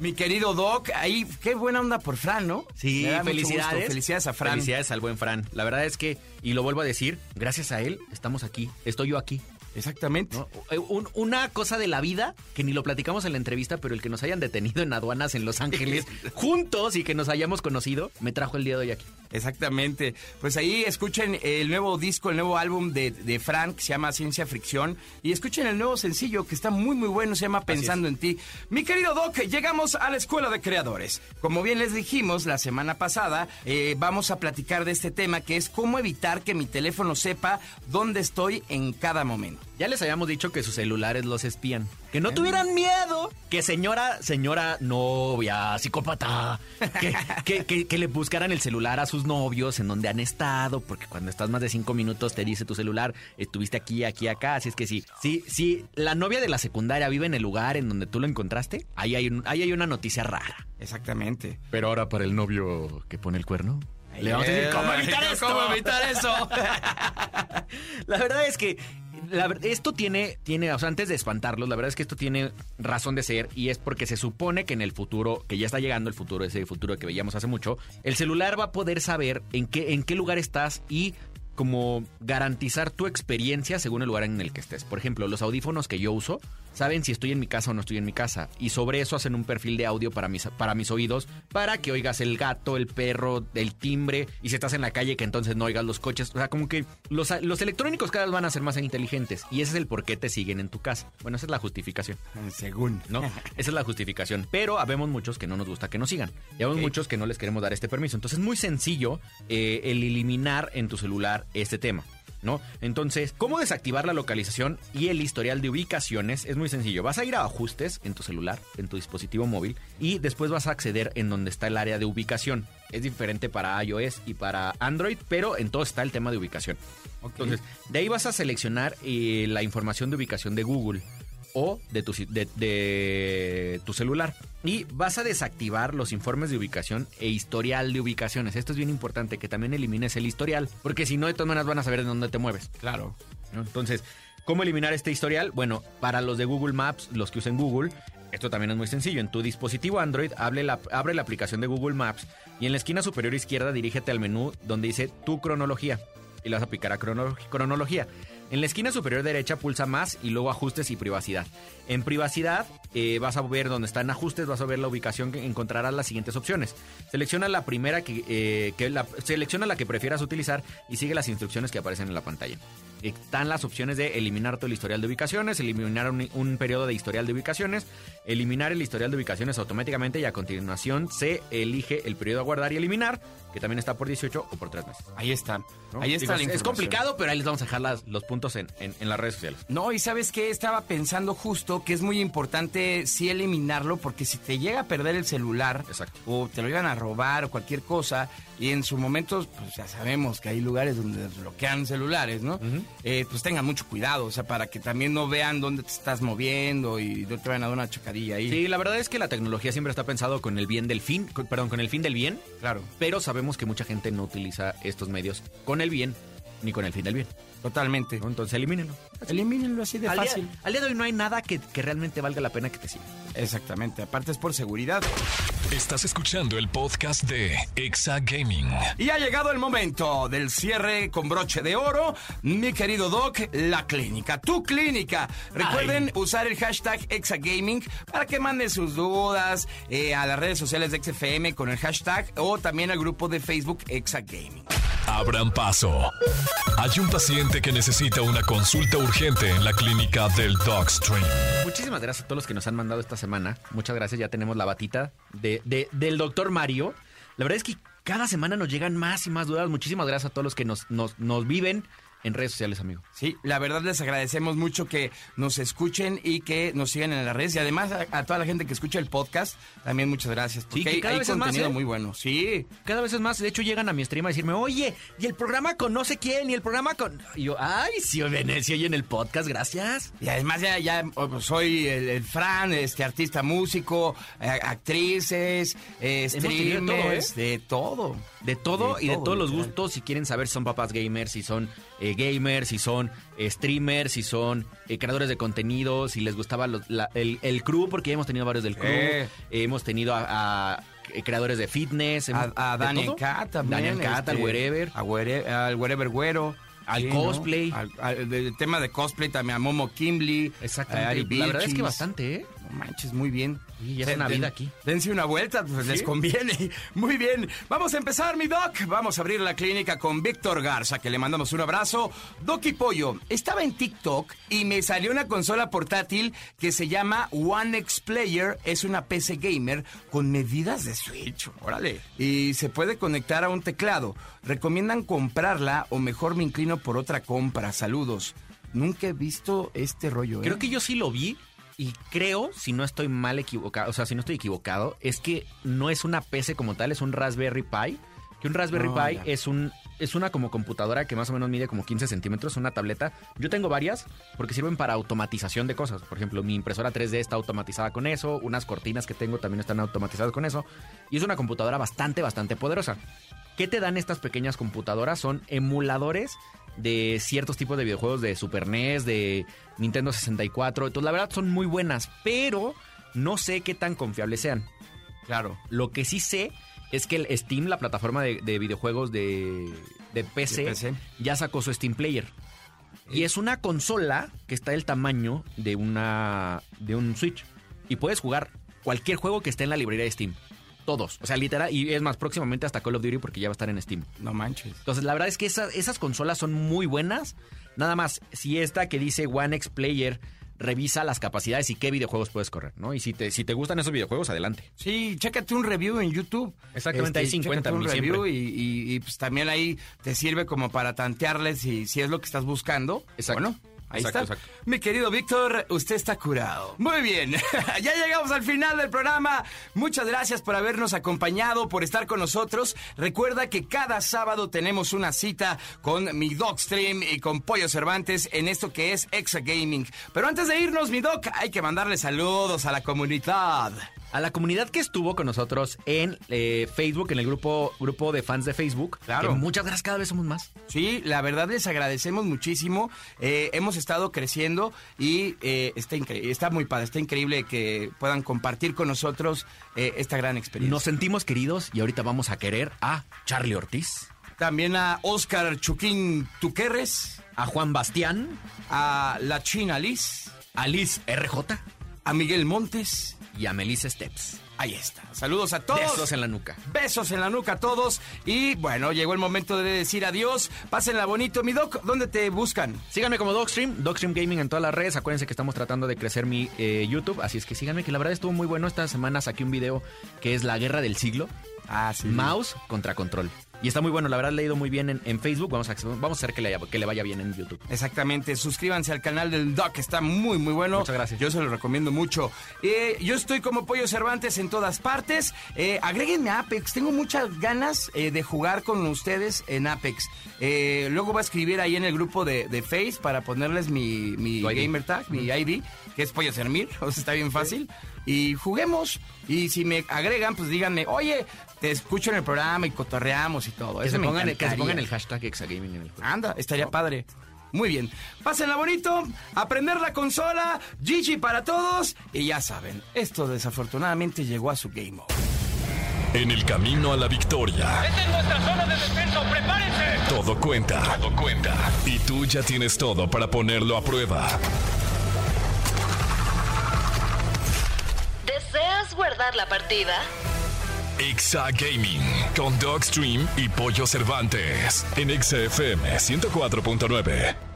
Mi querido Doc, ahí qué buena onda por Fran, ¿no? Sí, felicidades. Felicidades a Fran. Felicidades al buen Fran. La verdad es que, y lo vuelvo a decir, gracias a él estamos aquí. Estoy yo aquí. Exactamente. ¿no? Eh, un- una cosa de la vida que ni lo platicamos en la entrevista, pero el que nos hayan detenido en aduanas en Los Ángeles juntos y que nos hayamos conocido, me trajo el día de hoy aquí. Exactamente. Pues ahí escuchen el nuevo disco, el nuevo álbum de, de Frank, que se llama Ciencia Fricción. Y escuchen el nuevo sencillo, que está muy, muy bueno, se llama Pensando en ti. Mi querido Doc, llegamos a la Escuela de Creadores. Como bien les dijimos la semana pasada, eh, vamos a platicar de este tema, que es cómo evitar que mi teléfono sepa dónde estoy en cada momento. Ya les habíamos dicho que sus celulares los espían. Que Eh. no tuvieran miedo. Que señora, señora novia, psicópata, que, que- que- que le buscaran el celular a sus novios en donde han estado. Porque cuando estás más de cinco minutos te dice tu celular, estuviste aquí, aquí, acá. Así es que sí. Si, si la novia de la secundaria vive en el lugar en donde tú lo encontraste, ahí hay, un- ahí hay una noticia rara. Exactamente. Pero ahora para el novio que pone el cuerno. Le vamos a decir, ¿cómo evitar esto? ¿Cómo evitar eso? La verdad es que la esto tiene, tiene, o sea, antes de espantarlos, la verdad es que esto tiene razón de ser y es porque se supone que en el futuro, que ya está llegando el futuro, ese futuro que veíamos hace mucho, el celular va a poder saber en qué, en qué lugar estás y como garantizar tu experiencia según el lugar en el que estés. Por ejemplo, los audífonos que yo uso saben si estoy en mi casa o no estoy en mi casa y sobre eso hacen un perfil de audio para mis, para mis oídos para que oigas el gato, el perro, el timbre y si estás en la calle que entonces no oigas los coches. O sea, como que los, los electrónicos cada vez van a ser más inteligentes y ese es el por qué te siguen en tu casa. Bueno, esa es la justificación. Según. ¿no? Esa es la justificación. Pero habemos muchos que no nos gusta que nos sigan. Y habemos muchos que no les queremos dar este permiso. Entonces es muy sencillo eh, el eliminar en tu celular este tema. ¿No? Entonces, ¿cómo desactivar la localización y el historial de ubicaciones? Es muy sencillo. Vas a ir a ajustes en tu celular, en tu dispositivo móvil, y después vas a acceder en donde está el área de ubicación. Es diferente para iOS y para Android, pero en todo está el tema de ubicación. Entonces, de ahí vas a seleccionar eh, la información de ubicación de Google o de tu, ci- de, de tu celular. Y vas a desactivar los informes de ubicación e historial de ubicaciones. Esto es bien importante, que también elimines el historial, porque si no, de todas maneras van a saber de dónde te mueves. Claro. ¿no? Entonces, ¿cómo eliminar este historial? Bueno, para los de Google Maps, los que usen Google, esto también es muy sencillo. En tu dispositivo Android, abre la, abre la aplicación de Google Maps y en la esquina superior izquierda dirígete al menú donde dice tu cronología y le vas a aplicar a crono- cronología. En la esquina superior derecha pulsa más y luego ajustes y privacidad. En privacidad eh, vas a ver donde está en ajustes, vas a ver la ubicación que encontrarás las siguientes opciones. Selecciona la primera que, eh, que selecciona la que prefieras utilizar y sigue las instrucciones que aparecen en la pantalla. Están las opciones de eliminar todo el historial de ubicaciones, eliminar un, un periodo de historial de ubicaciones, eliminar el historial de ubicaciones automáticamente y a continuación se elige el periodo a guardar y eliminar, que también está por 18 o por 3 meses. Ahí están. ¿no? Ahí está Digo, la es- complicado, pero ahí les vamos a dejar las- los puntos en, en- en las redes sociales. No, y sabes qué, estaba pensando justo que es muy importante sí eliminarlo porque si te llega a perder el celular Exacto. o te lo iban a robar o cualquier cosa y en su momento pues ya sabemos que hay lugares donde bloquean celulares, ¿no? Eh, pues tengan mucho cuidado, o sea, para que también no vean dónde te estás moviendo y no te vayan a dar una chocadilla ahí. Sí, la verdad es que la tecnología siempre está pensado con el bien del fin, con- perdón, con el fin del bien, Claro, pero sabemos que mucha gente no utiliza estos medios con el bien ni con el fin del bien. Totalmente. ¿no? Entonces elimínenlo. Elimínenlo así de Al día, fácil. al día de hoy no hay nada que, que realmente valga la pena que te siga. Exactamente, aparte es por seguridad. Estás escuchando el podcast de Exa Gaming. Y ha llegado el momento del cierre con broche de oro. Mi querido Doc, la clínica, tu clínica. Recuerden usar el hashtag Exagaming para que manden sus dudas eh, a las redes sociales de XFM con el hashtag o también al grupo de Facebook Exagaming. Abran paso. Hay un paciente que necesita una consulta urgente en la clínica del Dogstream. Muchísimas gracias a todos los que nos han mandado esta semana. Muchas gracias, ya tenemos la batita de- del doctor Mario. La verdad es que cada semana nos llegan más y más dudas. Muchísimas gracias a todos los que nos, nos, nos viven en redes sociales, amigo. Sí, la verdad les agradecemos mucho que nos escuchen y que nos sigan en las redes. Y además a, a toda la gente que escucha el podcast, también muchas gracias. Porque Sí, que cada hay vez es más, contenido ¿eh? muy bueno. Sí, Cada vez es más, de hecho llegan a mi stream a decirme, oye, y el programa con no sé quién, y el programa con... Y yo, ay, sí, Venecia, y en el podcast, gracias. Y además ya, ya oh, soy el, el Fran, este artista músico, eh, actrices, eh, de todo, streamers, de todo. De todo De y de todo, todos los literal. gustos. Si quieren saber si son papás gamers, si son eh, gamers, si son eh, streamers, si son eh, creadores de contenido, si les gustaba los- la- el, el crew, porque hemos tenido varios del crew. Eh. Hemos tenido a, a, eh, creadores de fitness. hemos- A, a de Daniel. Cat también. Daniel Cat, al este, Wherever. a Where- al Wherever Güero. Al Sí, cosplay. ¿no? Al, al- del tema de cosplay también a Momo Kimbley. Exactamente. a Ari la verdad es que bastante, ¿eh? Manches, muy bien. Oye, ya es una vida aquí. Dense una vuelta, pues les conviene. Muy bien. Vamos a empezar, mi Doc. Vamos a abrir la clínica con Víctor Garza, que le mandamos un abrazo. Doc y Pollo, estaba en TikTok y me salió una consola portátil que se llama One X Player. Es una PC gamer con medidas de Switch. Órale. Y se puede conectar a un teclado. ¿Recomiendan comprarla o mejor me inclino por otra compra? Saludos. Nunca he visto este rollo. ¿eh? Creo que yo sí lo vi y creo, si no estoy mal equivocado, o sea, si no estoy equivocado, es que no es una PC como tal, es un Raspberry Pi. Que un Raspberry No, Pi ya. es un es una como computadora que más o menos mide como 15 centímetros, una tableta. Yo tengo varias porque sirven para automatización de cosas. Por ejemplo, mi impresora 3D está automatizada con eso, unas cortinas que tengo también están automatizadas con eso. Y es una computadora bastante, bastante poderosa. ¿Qué te dan estas pequeñas computadoras? Son emuladores de ciertos tipos de videojuegos de Super NES, de Nintendo 64. Entonces, la verdad son muy buenas, pero no sé qué tan confiables sean. Claro. Lo que sí sé es que el Steam, la plataforma de, de videojuegos de, de PC, De PC. ya sacó su Steam Player. Y es una consola que está del tamaño de una de un Switch. Y puedes jugar cualquier juego que esté en la librería de Steam. Todos. O sea, literal. Y es más, próximamente hasta Call of Duty porque ya va a estar en Steam. No manches. Entonces, la verdad es que esas, esas consolas son muy buenas. Nada más, si esta que dice One X Player revisa las capacidades y qué videojuegos puedes correr, ¿no? Y si te, si te gustan esos videojuegos, adelante. Sí, chécate un review en YouTube. Exactamente, hay 50 chécate un review siempre. y, y- y, pues también ahí te sirve como para tantearles si, si es lo que estás buscando. Exacto. Bueno, ahí Exacto, está. exacto. Mi querido Víctor, usted está curado. Muy bien, ya llegamos al final del programa. Muchas gracias por habernos acompañado, por estar con nosotros. Recuerda que cada sábado tenemos una cita con mi Dogstream y con Pollo Cervantes en esto que es Exa Gaming. Pero antes de irnos, mi Doc, hay que mandarle saludos a la comunidad. A la comunidad que estuvo con nosotros en eh, Facebook, en el grupo, grupo de fans de Facebook. Claro. que muchas gracias, cada vez somos más. Sí, la verdad les agradecemos muchísimo. Eh, hemos estado creciendo y eh, está, está muy padre, está increíble que puedan compartir con nosotros eh, esta gran experiencia. Nos sentimos queridos y ahorita vamos a querer a Charlie Ortiz, También a Oscar Chuquín Tuquerres, a Juan Bastián, a la China Liz, a Liz RJ a Miguel Montes. Y a Melissa Steps. Ahí está. Saludos a todos. Besos en la nuca. Besos en la nuca a todos. Y bueno, llegó el momento de decir adiós. Pásenla bonito, mi doc. ¿Dónde te buscan? Síganme como Dogstream, Dogstream Gaming en todas las redes. Acuérdense que estamos tratando de crecer mi eh, YouTube, así es que síganme, que la verdad estuvo muy bueno. Esta semana saqué un video que es la guerra del siglo. Ah, sí. Mouse contra control. Y está muy bueno, la verdad le he ido muy bien en, en Facebook. Vamos a, vamos a hacer que le, que le vaya bien en YouTube. Exactamente, suscríbanse al canal del Doc, está muy muy bueno. Muchas gracias. Yo se lo recomiendo mucho. Eh, yo estoy como Pollo Cervantes en todas partes. Eh, agréguenme a Apex, tengo muchas ganas eh, de jugar con ustedes en Apex. Luego voy a escribir ahí en el grupo de, de Face para ponerles mi, mi gamer tag, mi ID, que es Pollo Sermir, o sea, está bien fácil. Y juguemos. Y si me agregan, pues díganme, oye, te escucho en el programa y cotorreamos y todo. Que Eso se, me pongan, que se encantaría. pongan el hashtag Exagaming en el juego. Anda, estaría padre. Muy bien. Pásenla bonito, aprender la consola, Gigi para todos. Y ya saben, esto desafortunadamente llegó a su game over. En el camino a la victoria, Esta es nuestra zona de descenso. ¡Prepárense! todo cuenta. Todo cuenta. Y tú ya tienes todo para ponerlo a prueba. ¿Deseas guardar la partida? Exa Gaming con Dogstream y Pollo Cervantes en Exa FM 104.9.